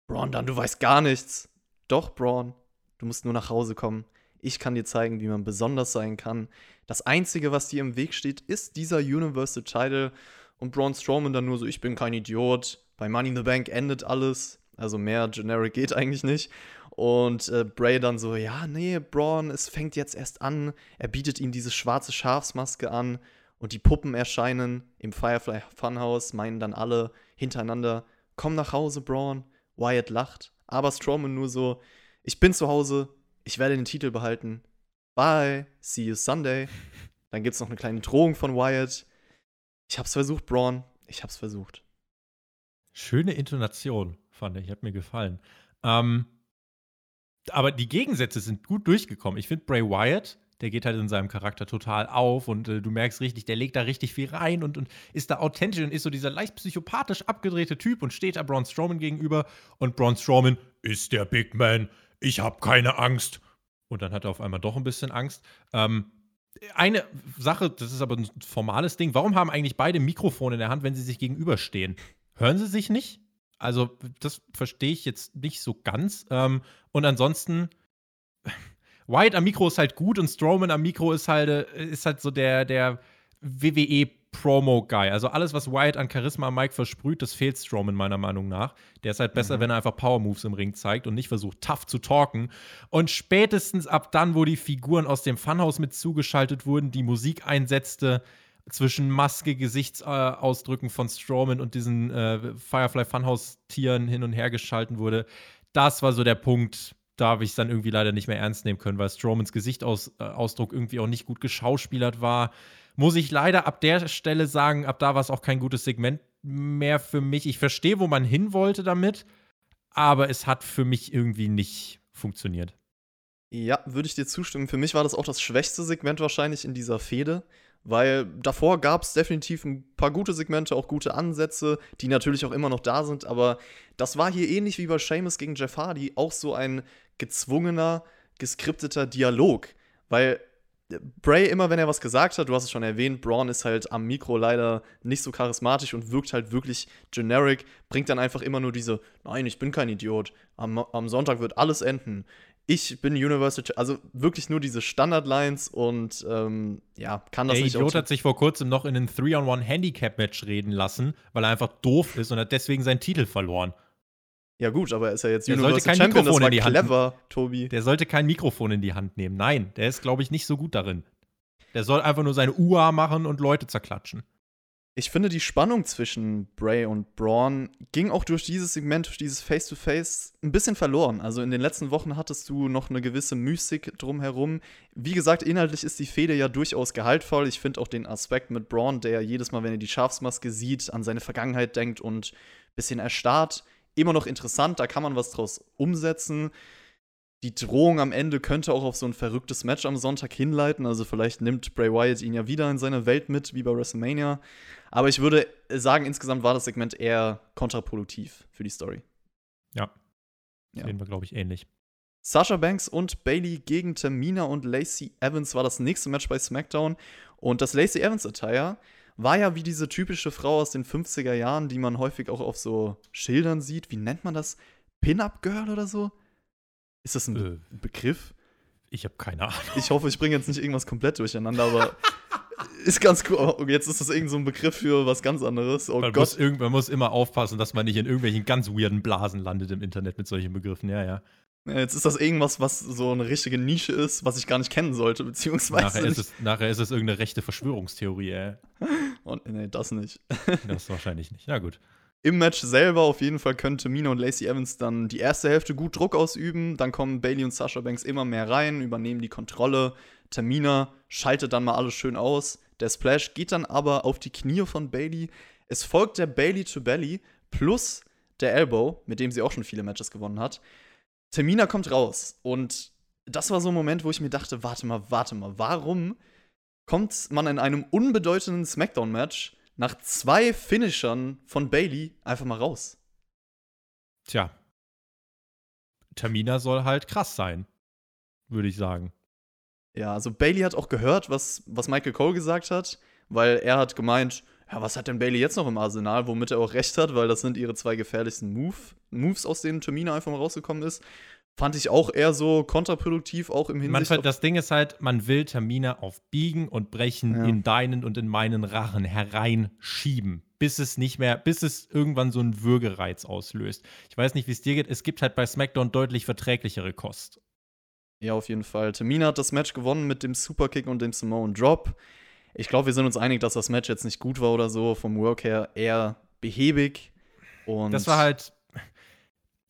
Braun, dann, du weißt gar nichts. Doch, Braun, du musst nur nach Hause kommen. Ich kann dir zeigen, wie man besonders sein kann. Das Einzige, was dir im Weg steht, ist dieser Universal Title. Und Braun Strowman dann nur so, ich bin kein Idiot. Bei Money in the Bank endet alles. Also mehr Generic geht eigentlich nicht. Und äh, Bray dann so, ja, nee, Braun, es fängt jetzt erst an. Er bietet ihm diese schwarze Schafsmaske an. und die Puppen erscheinen im Firefly Funhouse, meinen dann alle hintereinander, komm nach Hause, Braun. Wyatt lacht, aber Strowman nur so, ich bin zu Hause, ich werde den Titel behalten. Bye, see you Sunday. Dann gibt es noch eine kleine Drohung von Wyatt. Ich hab's versucht, Braun. Ich hab's versucht. Schöne Intonation, fand ich. Hat mir gefallen. Ähm, aber die Gegensätze sind gut durchgekommen. Ich finde Bray Wyatt, der geht halt in seinem Charakter total auf und äh, du merkst richtig, der legt da richtig viel rein und, und ist da authentisch und ist so dieser leicht psychopathisch abgedrehte Typ und steht da Braun Strowman gegenüber und Braun Strowman ist der Big Man. Ich hab keine Angst. Und dann hat er auf einmal doch ein bisschen Angst. Ähm, eine Sache, das ist aber ein formales Ding. Warum haben eigentlich beide Mikrofone in der Hand, wenn sie sich gegenüberstehen? Hören sie sich nicht? Also, das verstehe ich jetzt nicht so ganz. Ähm, und ansonsten, White am Mikro ist halt gut und Strowman am Mikro ist halt, äh, ist halt so der, der WWE Promo-Guy. Also alles, was Wyatt an Charisma am Mike versprüht, das fehlt Strowman meiner Meinung nach. Der ist halt besser, mhm. wenn er einfach Power-Moves im Ring zeigt und nicht versucht, tough zu talken. Und spätestens ab dann, wo die Figuren aus dem Funhouse mit zugeschaltet wurden, die Musik einsetzte, zwischen Maske, Gesichtsausdrücken von Strowman und diesen äh, Firefly Funhouse-Tieren hin und her geschalten wurde, das war so der Punkt, da habe ich es dann irgendwie leider nicht mehr ernst nehmen können, weil Strowmans Gesichtsausdruck äh, irgendwie auch nicht gut geschauspielert war muss ich leider ab der Stelle sagen, ab da war es auch kein gutes Segment mehr für mich. Ich verstehe, wo man hin wollte damit, aber es hat für mich irgendwie nicht funktioniert. Ja, würde ich dir zustimmen. Für mich war das auch das schwächste Segment wahrscheinlich in dieser Fehde, weil davor gab es definitiv ein paar gute Segmente, auch gute Ansätze, die natürlich auch immer noch da sind, aber das war hier ähnlich wie bei Seamus gegen Jeff Hardy auch so ein gezwungener, geskripteter Dialog, weil Bray, immer wenn er was gesagt hat, du hast es schon erwähnt, Braun ist halt am Mikro leider nicht so charismatisch und wirkt halt wirklich generic, bringt dann einfach immer nur diese, nein, ich bin kein Idiot, am, am Sonntag wird alles enden, ich bin Universal, also wirklich nur diese Standardlines und ähm, ja, kann das Der nicht Idiot hat sich vor kurzem noch in ein 3-on-1 Handicap-Match reden lassen, weil er einfach doof ist und hat deswegen seinen Titel verloren. Ja, gut, aber er ist ja jetzt der Universal sollte kein Champion, Mikrofon war clever, Hand, Tobi. Der sollte kein Mikrofon in die Hand nehmen. Nein, der ist, glaube ich, nicht so gut darin. Der soll einfach nur seine UA machen und Leute zerklatschen. Ich finde, die Spannung zwischen Bray und Braun ging auch durch dieses Segment, durch dieses Face-to-Face -face ein bisschen verloren. Also in den letzten Wochen hattest du noch eine gewisse Mystik drumherum. Wie gesagt, inhaltlich ist die Fehde ja durchaus gehaltvoll. Ich finde auch den Aspekt mit Braun, der jedes Mal, wenn er die Schafsmaske sieht, an seine Vergangenheit denkt und ein bisschen erstarrt, immer noch interessant, da kann man was draus umsetzen. Die Drohung am Ende könnte auch auf so ein verrücktes Match am Sonntag hinleiten. Also vielleicht nimmt Bray Wyatt ihn ja wieder in seine Welt mit, wie bei WrestleMania. Aber ich würde sagen, insgesamt war das Segment eher kontraproduktiv für die Story. Ja. ja. Sehen wir, glaube ich, ähnlich. Sasha Banks und Bailey gegen Tamina und Lacey Evans war das nächste Match bei SmackDown. Und das Lacey Evans Attire war ja wie diese typische Frau aus den 50er Jahren, die man häufig auch auf so Schildern sieht. Wie nennt man das? Pin-Up Girl oder so? Ist das ein äh, Be Begriff? Ich habe keine Ahnung. Ich hoffe, ich bringe jetzt nicht irgendwas komplett durcheinander, aber (laughs) ist ganz cool. Oh, jetzt ist das irgend so ein Begriff für was ganz anderes. Oh man, Gott. Muss man muss immer aufpassen, dass man nicht in irgendwelchen ganz weirden Blasen landet im Internet mit solchen Begriffen. Ja, ja. Jetzt ist das irgendwas, was so eine richtige Nische ist, was ich gar nicht kennen sollte, beziehungsweise. Nachher, ist es, nachher ist es irgendeine rechte Verschwörungstheorie, ey. Und, nee, das nicht. (laughs) das wahrscheinlich nicht. Na gut. Im Match selber auf jeden Fall können Tamina und Lacey Evans dann die erste Hälfte gut Druck ausüben. Dann kommen Bailey und Sasha Banks immer mehr rein, übernehmen die Kontrolle. Tamina schaltet dann mal alles schön aus. Der Splash geht dann aber auf die Knie von Bailey. Es folgt der Bailey to Belly plus der Elbow, mit dem sie auch schon viele Matches gewonnen hat. Tamina kommt raus und das war so ein Moment, wo ich mir dachte, warte mal, warte mal, warum kommt man in einem unbedeutenden Smackdown-Match nach zwei Finishern von Bailey einfach mal raus? Tja. Tamina soll halt krass sein, würde ich sagen. Ja, also Bailey hat auch gehört, was, was Michael Cole gesagt hat, weil er hat gemeint, ja, was hat denn Bailey jetzt noch im Arsenal, womit er auch recht hat, weil das sind ihre zwei gefährlichsten Move, Moves, aus denen Termina einfach mal rausgekommen ist. Fand ich auch eher so kontraproduktiv, auch im Hinsicht. Man, das Ding ist halt, man will Termina auf Biegen und Brechen ja. in deinen und in meinen Rachen hereinschieben, bis es nicht mehr, bis es irgendwann so einen Würgereiz auslöst. Ich weiß nicht, wie es dir geht. Es gibt halt bei SmackDown deutlich verträglichere Kost. Ja, auf jeden Fall. Termina hat das Match gewonnen mit dem Superkick und dem Samoan Drop Ich glaube, wir sind uns einig, dass das Match jetzt nicht gut war oder so, vom Work her eher behäbig. Und das war halt,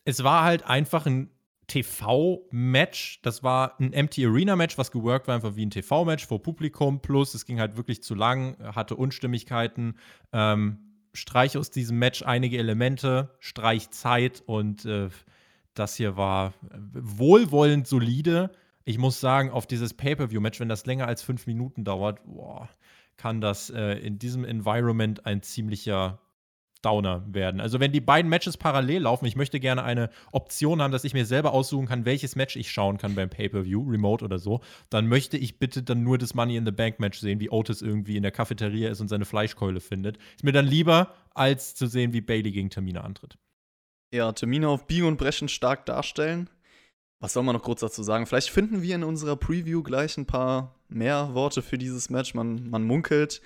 es war halt einfach ein TV-Match. Das war ein Empty Arena-Match, was geworkt war, einfach wie ein TV-Match vor Publikum. Plus, es ging halt wirklich zu lang, hatte Unstimmigkeiten. Ähm, streich aus diesem Match einige Elemente, streich Zeit und äh, das hier war wohlwollend solide. Ich muss sagen, auf dieses Pay-Per-View-Match, wenn das länger als fünf Minuten dauert, boah, kann das äh, in diesem Environment ein ziemlicher Downer werden. Also wenn die beiden Matches parallel laufen, ich möchte gerne eine Option haben, dass ich mir selber aussuchen kann, welches Match ich schauen kann beim Pay-per-View, Remote oder so, dann möchte ich bitte dann nur das Money in the Bank Match sehen, wie Otis irgendwie in der Cafeteria ist und seine Fleischkeule findet. Ist mir dann lieber, als zu sehen, wie Bailey gegen Termina antritt. Ja, Termina auf Biegen und Brechen stark darstellen. Was soll man noch kurz dazu sagen? Vielleicht finden wir in unserer Preview gleich ein paar mehr Worte für dieses Match. Man, man munkelt.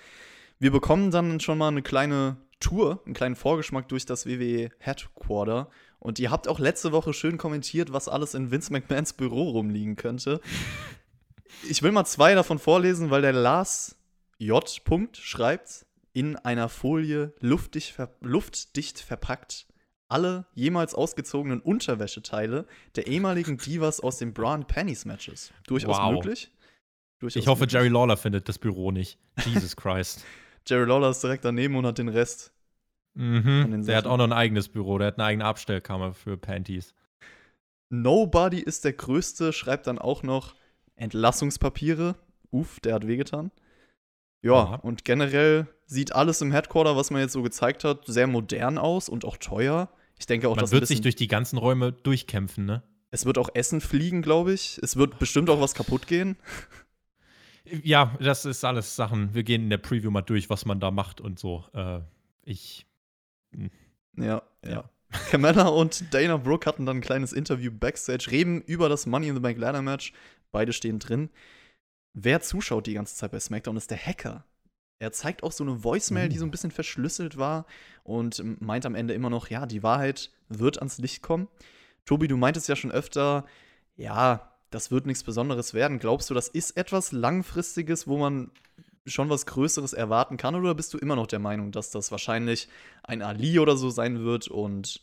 Wir bekommen dann schon mal eine kleine Tour, einen kleinen Vorgeschmack durch das WWE Headquarter. Und ihr habt auch letzte Woche schön kommentiert, was alles in Vince McMahons Büro rumliegen könnte. Ich will mal zwei davon vorlesen, weil der Lars J. schreibt, in einer Folie luftdicht, ver luftdicht verpackt alle jemals ausgezogenen Unterwäscheteile der ehemaligen Divas aus den Braun Pennies Matches. Durchaus wow. möglich. Durchaus ich hoffe, möglich. Jerry Lawler findet das Büro nicht. Jesus (laughs) Christ. Jerry Lawler ist direkt daneben und hat den Rest. Mhm. Der hat auch noch ein eigenes Büro, der hat eine eigene Abstellkammer für Panties. Nobody ist der Größte, schreibt dann auch noch Entlassungspapiere. Uff, der hat wehgetan. Ja, Aha. und generell sieht alles im Headquarter, was man jetzt so gezeigt hat, sehr modern aus und auch teuer. Ich denke auch, man wird sich durch die ganzen Räume durchkämpfen, ne? Es wird auch Essen fliegen, glaube ich. Es wird bestimmt auch was kaputt gehen. Ja, das ist alles Sachen. Wir gehen in der Preview mal durch, was man da macht und so. Äh, ich. Hm. Ja, ja. Camilla und Dana Brooke hatten dann ein kleines Interview backstage, reden über das Money in the Bank Ladder Match. Beide stehen drin. Wer zuschaut die ganze Zeit bei SmackDown ist der Hacker. Er zeigt auch so eine Voicemail, die so ein bisschen verschlüsselt war und meint am Ende immer noch, ja, die Wahrheit wird ans Licht kommen. Tobi, du meintest ja schon öfter, ja, das wird nichts Besonderes werden. Glaubst du, das ist etwas Langfristiges, wo man schon was Größeres erwarten kann? Oder bist du immer noch der Meinung, dass das wahrscheinlich ein Ali oder so sein wird und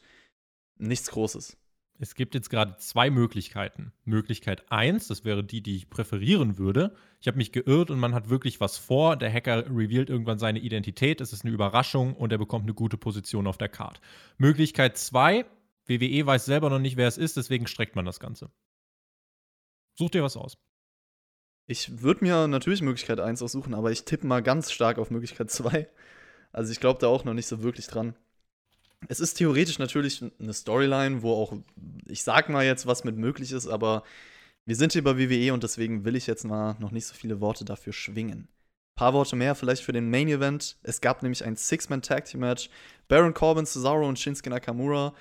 nichts Großes? Es gibt jetzt gerade zwei Möglichkeiten. Möglichkeit 1, das wäre die, die ich präferieren würde. Ich habe mich geirrt und man hat wirklich was vor. Der Hacker revealt irgendwann seine Identität, es ist eine Überraschung und er bekommt eine gute Position auf der Card. Möglichkeit 2, WWE weiß selber noch nicht, wer es ist, deswegen streckt man das Ganze. Such dir was aus. Ich würde mir natürlich Möglichkeit 1 aussuchen, aber ich tippe mal ganz stark auf Möglichkeit 2. Also ich glaube da auch noch nicht so wirklich dran. Es ist theoretisch natürlich eine Storyline, wo auch, ich sag mal jetzt, was mit möglich ist, aber wir sind hier bei WWE und deswegen will ich jetzt mal noch nicht so viele Worte dafür schwingen. Ein paar Worte mehr vielleicht für den Main Event. Es gab nämlich ein Six-Man-Tag-Team-Match. Baron Corbin, Cesaro und Shinsuke Nakamura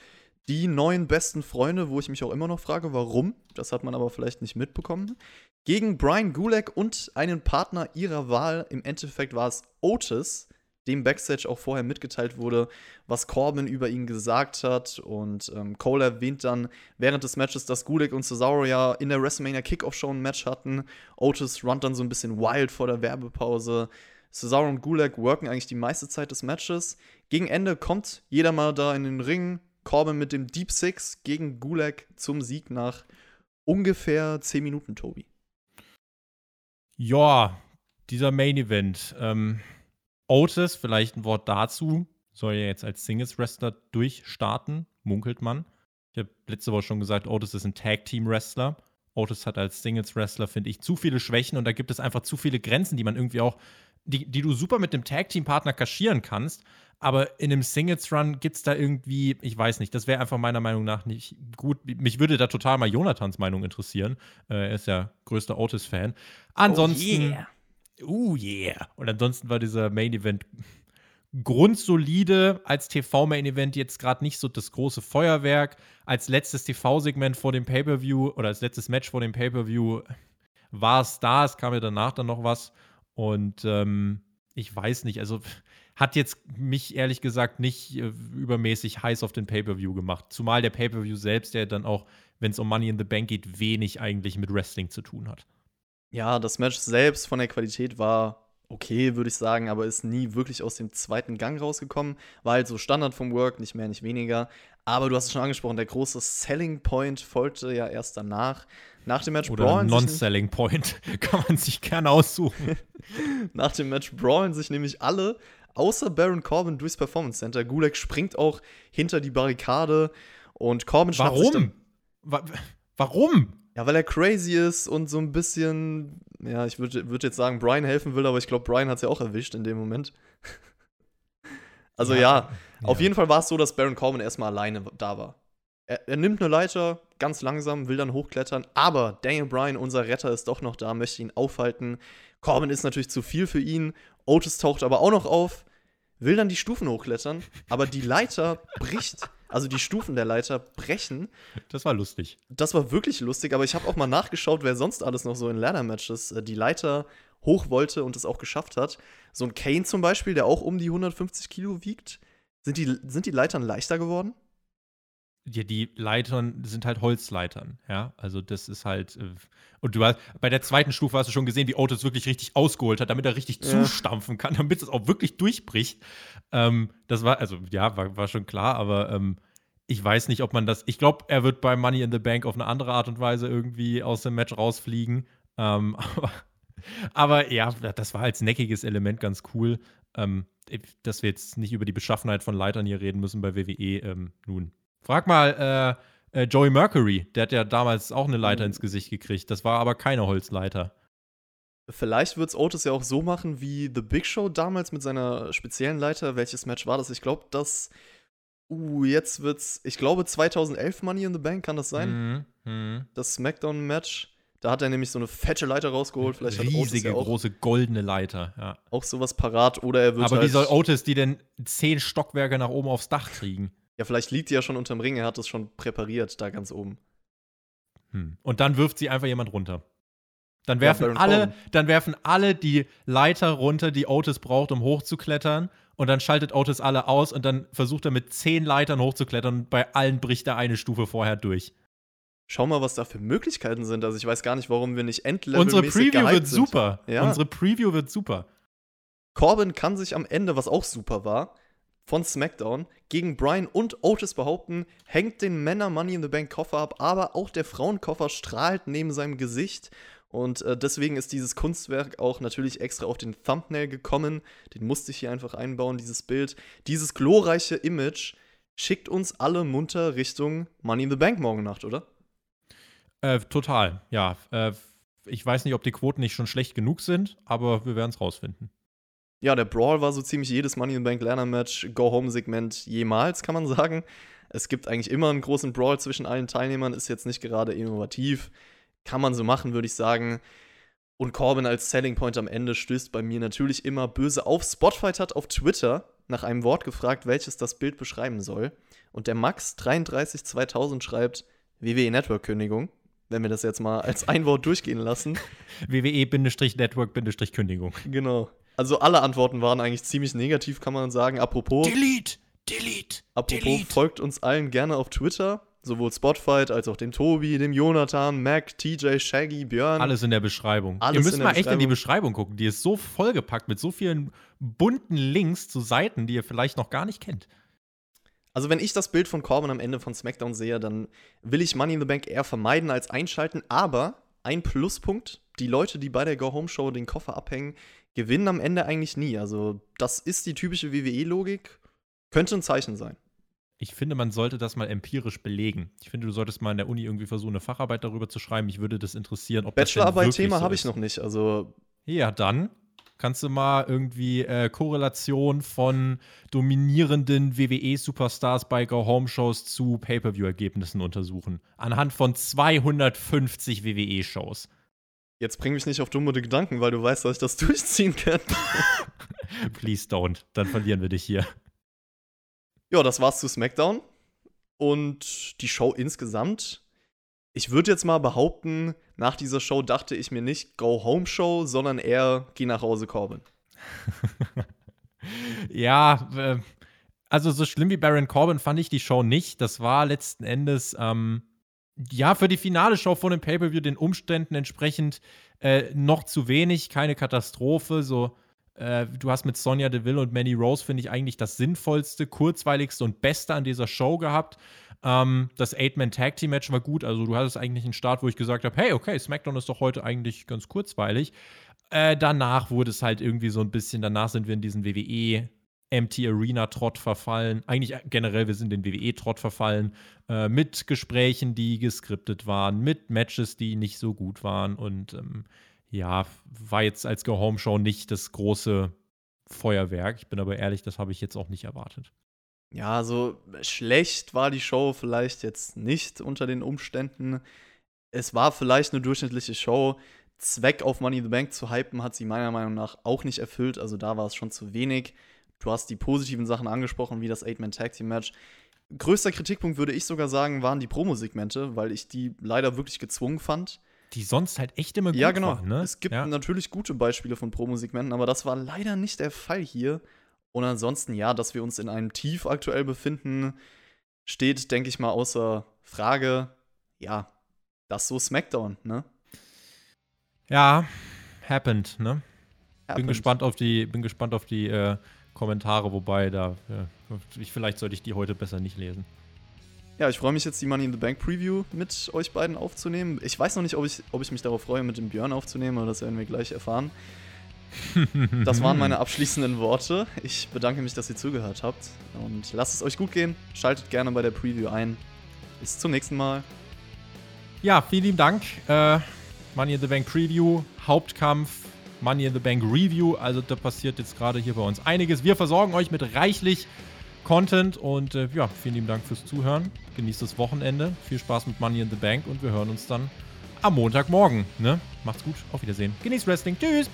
die neuen besten Freunde, wo ich mich auch immer noch frage, warum, das hat man aber vielleicht nicht mitbekommen, gegen Brian Gulak und einen Partner ihrer Wahl. Im Endeffekt war es Otis, dem Backstage auch vorher mitgeteilt wurde, was Corbin über ihn gesagt hat. Und ähm, Cole erwähnt dann während des Matches, dass Gulak und Cesaro ja in der WrestleMania Kickoff-Show ein Match hatten. Otis runnt dann so ein bisschen wild vor der Werbepause. Cesaro und Gulak worken eigentlich die meiste Zeit des Matches. Gegen Ende kommt jeder mal da in den Ring, Corbin mit dem Deep Six gegen Gulag zum Sieg nach ungefähr 10 Minuten, Tobi. Ja, dieser Main Event. Ähm, Otis, vielleicht ein Wort dazu, soll ja jetzt als Singles-Wrestler durchstarten, munkelt man. Ich habe letzte Woche schon gesagt, Otis ist ein Tag-Team-Wrestler. Otis hat als Singles-Wrestler, finde ich, zu viele Schwächen und da gibt es einfach zu viele Grenzen, die man irgendwie auch, die, die du super mit dem Tag-Team-Partner kaschieren kannst, aber in einem Singles-Run gibt es da irgendwie, ich weiß nicht, das wäre einfach meiner Meinung nach nicht gut. Mich würde da total mal Jonathans Meinung interessieren. Äh, er ist ja größter Otis-Fan. Ansonsten. Oh yeah. Uh, yeah. Und ansonsten war dieser Main-Event grundsolide als TV-Main-Event jetzt gerade nicht so das große Feuerwerk. Als letztes TV-Segment vor dem Pay-Per-View oder als letztes Match vor dem Pay-Per-View war es da. Es kam ja danach dann noch was. Und ähm, ich weiß nicht, also hat jetzt mich ehrlich gesagt nicht äh, übermäßig heiß auf den Pay-Per-View gemacht. Zumal der Pay-Per-View selbst, der dann auch, wenn es um Money in the Bank geht, wenig eigentlich mit Wrestling zu tun hat. Ja, das Match selbst von der Qualität war okay, würde ich sagen, aber ist nie wirklich aus dem zweiten Gang rausgekommen. War halt so Standard vom Work, nicht mehr, nicht weniger. Aber du hast es schon angesprochen, der große Selling Point folgte ja erst danach. Nach dem Match Oder brawlen Non-Selling Point (laughs) kann man sich gerne aussuchen. (laughs) Nach dem Match brawlen sich nämlich alle, außer Baron Corbin, durchs Performance Center. Gulag springt auch hinter die Barrikade und Corbin Warum? Wa warum? Ja, weil er crazy ist und so ein bisschen, ja, ich würde würd jetzt sagen, Brian helfen will, aber ich glaube, Brian hat es ja auch erwischt in dem Moment. (laughs) also ja, Ja, auf ja. jeden Fall war es so, dass Baron Corbin erstmal alleine da war. Er, er nimmt eine Leiter, ganz langsam, will dann hochklettern, aber Daniel Bryan, unser Retter, ist doch noch da, möchte ihn aufhalten. Corbin ist natürlich zu viel für ihn. Otis taucht aber auch noch auf, will dann die Stufen hochklettern, aber die Leiter bricht. Also die Stufen der Leiter brechen Das war lustig. das war wirklich lustig, aber ich habe auch mal nachgeschaut, wer sonst alles noch so in Ladder-Matches äh, die Leiter hoch wollte und es auch geschafft hat. So ein Kane zum Beispiel, der auch um die 150 Kilo wiegt. Sind die, sind die Leitern leichter geworden? Ja, die Leitern sind halt Holzleitern, ja. Also das ist halt. Äh, und du hast bei der zweiten Stufe hast du schon gesehen, wie Otis wirklich richtig ausgeholt hat, damit er richtig Ja. zustampfen kann, damit es auch wirklich durchbricht. Ähm, das war, also ja, war, war schon klar, aber ähm, ich weiß nicht, ob man das. Ich glaube, er wird bei Money in the Bank auf eine andere Art und Weise irgendwie aus dem Match rausfliegen. Ähm, (laughs) aber, aber ja, das war als neckiges Element ganz cool. Ähm, dass wir jetzt nicht über die Beschaffenheit von Leitern hier reden müssen bei WWE. Ähm, nun, frag mal äh, äh, Joey Mercury. Der hat ja damals auch eine Leiter Mhm. ins Gesicht gekriegt. Das war aber keine Holzleiter. Vielleicht wird es Otis ja auch so machen wie The Big Show damals mit seiner speziellen Leiter. Welches Match war das? Ich glaube, das. Uh, jetzt wird's. Ich glaube, 2011 Money in the Bank, kann das sein? Mhm. Das SmackDown-Match. Da hat er nämlich so eine fette Leiter rausgeholt. Vielleicht hat Otis Riesige, ja auch, große goldene Leiter. Ja. auch sowas parat. Oder er wird Aber halt, wie soll Otis die denn zehn Stockwerke nach oben aufs Dach kriegen? Ja, vielleicht liegt die ja schon unterm Ring. Er hat das schon präpariert, da ganz oben. Hm. Und dann wirft sie einfach jemand runter. Dann Ja, werfen Baron alle, dann werfen alle die Leiter runter, die Otis braucht, um hochzuklettern. Und dann schaltet Otis alle aus und dann versucht er mit zehn Leitern hochzuklettern und bei allen bricht er eine Stufe vorher durch. Schau mal, was da für Möglichkeiten sind. Also ich weiß gar nicht, warum wir nicht endlevel Unsere Preview wird sind. super. Ja. Unsere Preview wird super. Corbin kann sich am Ende, was auch super war, von SmackDown gegen Brian und Otis behaupten, hängt den Männer Money in the Bank Koffer ab, aber auch der Frauenkoffer strahlt neben seinem Gesicht. Und äh, deswegen ist dieses Kunstwerk auch natürlich extra auf den Thumbnail gekommen. Den musste ich hier einfach einbauen, dieses Bild. Dieses glorreiche Image schickt uns alle munter Richtung Money in the Bank morgen Nacht, oder? Äh, total, ja. Äh, ich weiß nicht, ob die Quoten nicht schon schlecht genug sind, aber wir werden es rausfinden. Ja, der Brawl war so ziemlich jedes Money in the Bank Lerner Match, Go-Home-Segment jemals, kann man sagen. Es gibt eigentlich immer einen großen Brawl zwischen allen Teilnehmern, ist jetzt nicht gerade innovativ. Kann man so machen, würde ich sagen. Und Corbin als Selling Point am Ende stößt bei mir natürlich immer böse auf. Spotfight hat auf Twitter nach einem Wort gefragt, welches das Bild beschreiben soll. Und der Max332000 schreibt WWE Network Kündigung. Wenn wir das jetzt mal als ein Wort durchgehen lassen. WWE-Network-Kündigung. Genau. Also alle Antworten waren eigentlich ziemlich negativ, kann man sagen. Apropos, Delete! Delete! apropos delete. folgt uns allen gerne auf Twitter. Sowohl Spotfight als auch dem Tobi, dem Jonathan, Mac, TJ, Shaggy, Björn. Alles in der Beschreibung. Alles Ihr müsst in der mal echt in die Beschreibung. Beschreibung gucken. Die ist so vollgepackt mit so vielen bunten Links zu Seiten, die ihr vielleicht noch gar nicht kennt. Also wenn ich das Bild von Corbin am Ende von SmackDown sehe, dann will ich Money in the Bank eher vermeiden als einschalten. Aber ein Pluspunkt, die Leute, die bei der Go-Home-Show den Koffer abhängen, gewinnen am Ende eigentlich nie. Also das ist die typische WWE-Logik. Könnte ein Zeichen sein. Ich finde, man sollte das mal empirisch belegen. Ich finde, du solltest mal in der Uni irgendwie versuchen, eine Facharbeit darüber zu schreiben. Mich würde das interessieren, ob das Bachelorarbeit-Thema so habe ich noch nicht. Also Ja, dann kannst du mal irgendwie äh, Korrelation von dominierenden WWE-Superstars bei Go-Home-Shows zu Pay-Per-View-Ergebnissen untersuchen. Anhand von 250 WWE-Shows. Jetzt bring mich nicht auf dumme Gedanken, weil du weißt, dass ich das (laughs) durchziehen kann. (laughs) Please don't. Dann verlieren wir dich hier. ja, das war's zu SmackDown. Und die Show insgesamt. Ich würde jetzt mal behaupten, nach dieser Show dachte ich mir nicht Go Home Show, sondern eher Geh nach Hause Corbin. (laughs) ja, äh, also so schlimm wie Baron Corbin fand ich die Show nicht. Das war letzten Endes, ähm, ja, für die finale Show von dem Pay-Per-View den Umständen entsprechend äh, noch zu wenig, keine Katastrophe. So, Äh, du hast mit Sonja Deville und Manny Rose, finde ich, eigentlich das sinnvollste, kurzweiligste und beste an dieser Show gehabt. Ähm, das Eight-Man-Tag-Team-Match war gut. Also, du hattest eigentlich einen Start, wo ich gesagt habe: hey, okay, SmackDown ist doch heute eigentlich ganz kurzweilig. Äh, danach wurde es halt irgendwie so ein bisschen, danach sind wir in diesen WWE MT Arena Trott verfallen. Eigentlich äh, generell, wir sind in den WWE Trott verfallen. Äh, mit Gesprächen, die geskriptet waren, mit Matches, die nicht so gut waren. Und ähm, ja, war jetzt als Go-Home-Show nicht das große Feuerwerk. Ich bin aber ehrlich, das habe ich jetzt auch nicht erwartet. Ja, so schlecht war die Show vielleicht jetzt nicht unter den Umständen. Es war vielleicht eine durchschnittliche Show. Zweck auf Money in the Bank zu hypen hat sie meiner Meinung nach auch nicht erfüllt. Also da war es schon zu wenig. Du hast die positiven Sachen angesprochen, wie das Eight-Man-Tag-Team-Match. Größter Kritikpunkt würde ich sogar sagen, waren die Promo-Segmente, weil ich die leider wirklich gezwungen fand. Die sonst halt echt immer gut ja, genau. waren, ne? Es gibt ja. natürlich gute Beispiele von Promo-Segmenten, aber das war leider nicht der Fall hier. Und ansonsten, ja, dass wir uns in einem Tief aktuell befinden, steht, denke ich mal, außer Frage. Ja, das so SmackDown, ne? Ja, happened, ne? Happened. Bin gespannt auf die, bin gespannt auf die äh, Kommentare, wobei da, ja, ich, vielleicht sollte ich die heute besser nicht lesen. Ja, ich freue mich jetzt, die Money in the Bank Preview mit euch beiden aufzunehmen. Ich weiß noch nicht, ob ich, ob ich mich darauf freue, mit dem Björn aufzunehmen, aber das werden wir gleich erfahren. (laughs) Das waren meine abschließenden Worte. Ich bedanke mich, dass ihr zugehört habt und lasst es euch gut gehen. Schaltet gerne bei der Preview ein. Bis zum nächsten Mal. Ja, vielen lieben Dank. Äh, Money in the Bank Preview, Hauptkampf, Money in the Bank Review. Also da passiert jetzt gerade hier bei uns einiges. Wir versorgen euch mit reichlich Content und äh, ja, vielen lieben Dank fürs Zuhören. Genießt das Wochenende. Viel Spaß mit Money in the Bank und wir hören uns dann am Montagmorgen. Ne? Macht's gut, auf Wiedersehen. Genießt Wrestling. Tschüss.